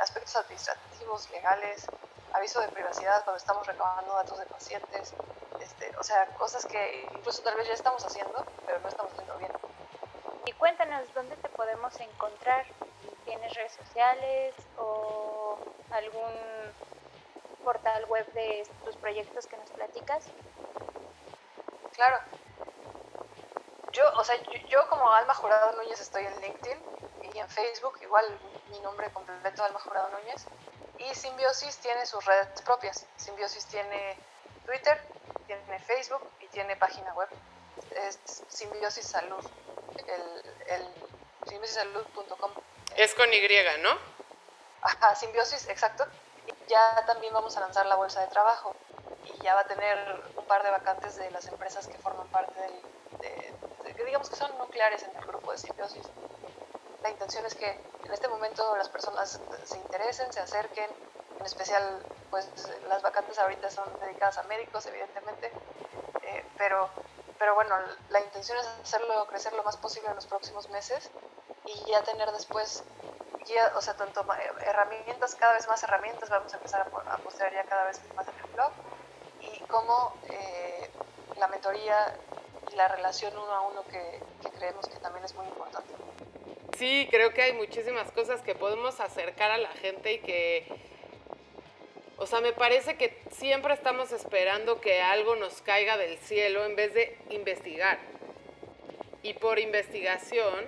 aspectos administrativos, legales, aviso de privacidad cuando estamos recabando datos de pacientes, este, o sea, cosas que incluso tal vez ya estamos haciendo, pero no estamos haciendo bien. Y cuéntanos dónde te podemos encontrar ¿Tienes redes sociales o algún portal web de tus proyectos que nos platicas? Claro. Yo, o sea, yo, como Alma Jurado Núñez estoy en LinkedIn y en Facebook, igual mi nombre completo, Alma Jurado Núñez. Y Simbiosis tiene sus redes propias. Simbiosis tiene Twitter, tiene Facebook y tiene página web. Es Simbiosis Salud, el, el simbiosissalud.com. Es con Y, ¿no? Ajá, simbiosis, exacto. Y ya también vamos a lanzar la bolsa de trabajo y ya va a tener un par de vacantes de las empresas que forman parte del, de, que digamos que son nucleares en el grupo de simbiosis. La intención es que en este momento las personas se interesen, se acerquen, en especial pues las vacantes ahorita son dedicadas a médicos, evidentemente, eh, pero, pero bueno, la intención es hacerlo crecer lo más posible en los próximos meses y ya tener después, ya, o sea, tanto herramientas, cada vez más herramientas, vamos a empezar a, mostrar ya cada vez más en el blog, y cómo eh, la mentoría y la relación uno a uno que creemos que también es muy importante. Sí, creo que hay muchísimas cosas que podemos acercar a la gente y que o sea, me parece que siempre estamos esperando que algo nos caiga del cielo en vez de investigar. Y por investigación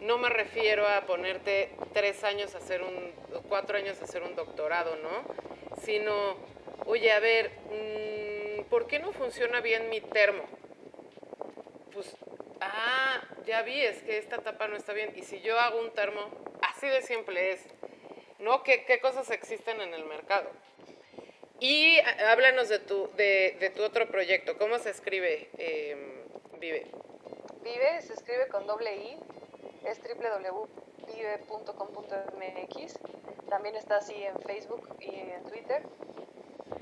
no me refiero a ponerte tres años a hacer un, cuatro años a hacer un doctorado, ¿no? Sino, oye, a ver, mm, ¿por qué no funciona bien mi termo? Pues, ah, ya vi, es que esta tapa no está bien. Y si yo hago un termo, así de simple es, ¿no? ¿Qué, qué cosas existen en el mercado? Y háblanos de tu, de, de tu otro proyecto, ¿cómo se escribe em, Vive? Vive se escribe con doble I, es www.vive.com.mx. También está así en Facebook y en Twitter.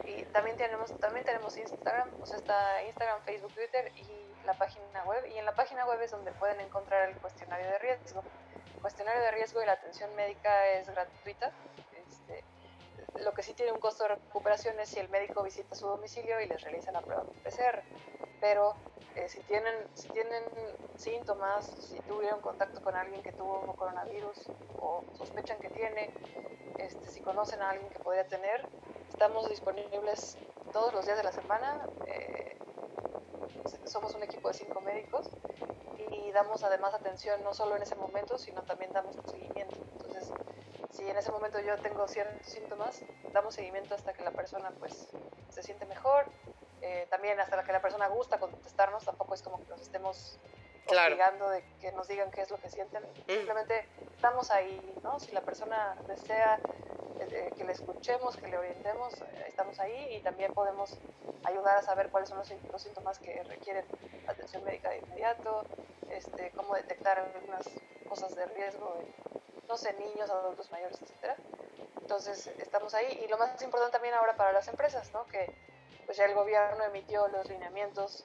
Y también tenemos, también tenemos Instagram, o sea, está Instagram, Facebook, Twitter y la página web. Y en la página web es donde pueden encontrar el cuestionario de riesgo. El cuestionario de riesgo y la atención médica es gratuita. Este, lo que sí tiene un costo de recuperación es si el médico visita su domicilio y les realiza la prueba PCR. Pero eh, si, tienen, si tienen síntomas, si tuvieron contacto con alguien que tuvo coronavirus o sospechan que tiene, este, si conocen a alguien que podría tener, estamos disponibles todos los días de la semana. Eh, somos un equipo de cinco médicos y damos además atención no solo en ese momento, sino también damos seguimiento. Entonces, si en ese momento yo tengo ciertos síntomas, damos seguimiento hasta que la persona pues se siente mejor, eh, también hasta que la persona gusta contestarnos, tampoco es como que nos estemos obligando de que nos digan qué es lo que sienten, mm. simplemente estamos ahí, ¿no? Si la persona desea que le escuchemos, que le orientemos, eh, estamos ahí y también podemos ayudar a saber cuáles son los, los, síntomas que requieren atención médica de inmediato, este, cómo detectar algunas cosas de riesgo no sé, niños, adultos mayores, etcétera. Entonces, estamos ahí. Y lo más importante también ahora para las empresas, ¿no? Que pues ya el gobierno emitió los lineamientos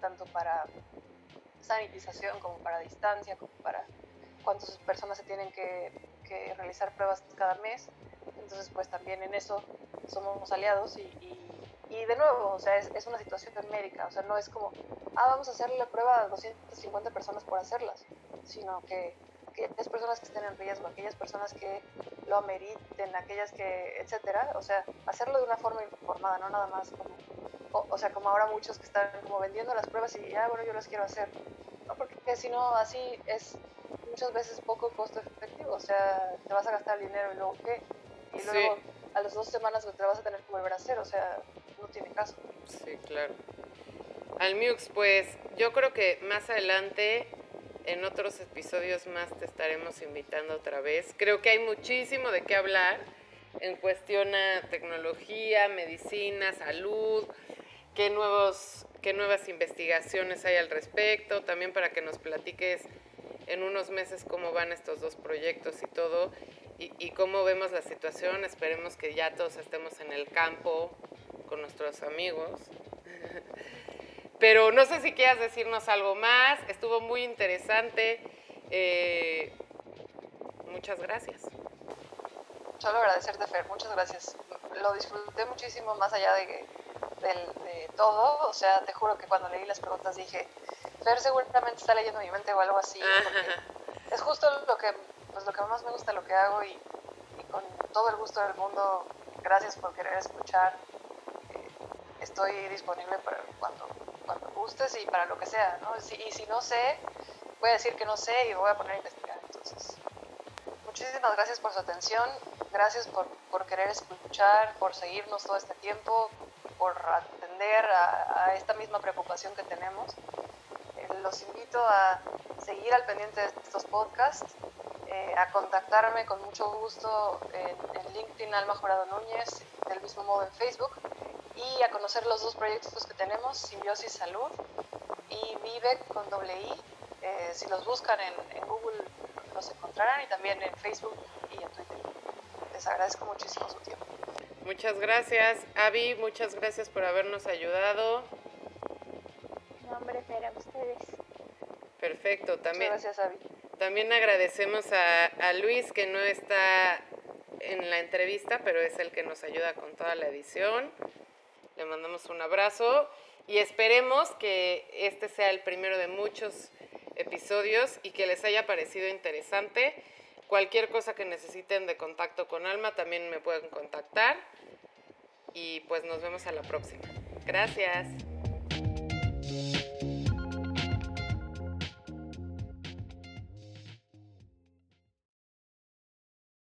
tanto para sanitización como para distancia, como para cuántas personas se tienen que, que realizar pruebas cada mes. Entonces, pues también en eso somos aliados y, y, de nuevo, o sea, es, una situación médica, o sea, no es como, ah, vamos a hacerle la prueba a 250 personas por hacerlas, sino que aquellas personas que estén en riesgo, aquellas personas que lo ameriten, aquellas que, etcétera, o sea, hacerlo de una forma informada, no nada más como, o, sea, como ahora muchos que están como vendiendo las pruebas y, ah, bueno, yo las quiero hacer, ¿no? Porque si no, así es muchas veces poco costo efectivo, o sea, te vas a gastar dinero y luego qué, y luego a las dos semanas te vas a tener que volver a hacer, o sea, no tiene caso. Sí, claro. Al Mux, pues yo creo que más adelante en otros episodios más te estaremos invitando otra vez. Creo que hay muchísimo de qué hablar en cuestión a tecnología, medicina, salud, qué, nuevos, qué nuevas investigaciones hay al respecto, también para que nos platiques en unos meses cómo van estos dos proyectos y todo, y, y cómo vemos la situación. Esperemos que ya todos estemos en el campo con nuestros amigos. (laughs) Pero no sé si quieras decirnos algo más. Estuvo muy interesante. Eh, muchas gracias. Solo agradecerte, Fer. Muchas gracias. Lo disfruté muchísimo más allá de, de, todo. O sea, te juro que cuando leí las preguntas dije, Fer seguramente está leyendo mi mente o algo así. Es justo lo que, pues, lo que más me gusta lo que hago y, y con todo el gusto del mundo, gracias por querer escuchar. Eh, estoy disponible para cuando cuando gustes y para lo que sea, ¿no? y si no sé, voy a decir que no sé y voy a poner a investigar. Entonces, muchísimas gracias por su atención, gracias por, por querer escuchar, por seguirnos todo este tiempo, por atender a, esta misma preocupación que tenemos. Eh, los invito a seguir al pendiente de estos podcasts, eh, a contactarme con mucho gusto en, en LinkedIn Alma Jurado Núñez, del mismo modo en Facebook y a conocer los dos proyectos que tenemos, Simbiosis Salud y Vive con doble I. Eh, si los buscan en, Google los encontrarán y también en Facebook y en Twitter. Les agradezco muchísimo su tiempo. Muchas gracias, Avi, muchas gracias por habernos ayudado. No, hombre, a ustedes. Perfecto, también. Muchas gracias, Avi. También agradecemos a, Luis que no está en la entrevista, pero es el que nos ayuda con toda la edición. Le mandamos un abrazo y esperemos que este sea el primero de muchos episodios y que les haya parecido interesante. Cualquier cosa que necesiten de contacto con Alma también me pueden contactar. Y pues nos vemos a la próxima. Gracias.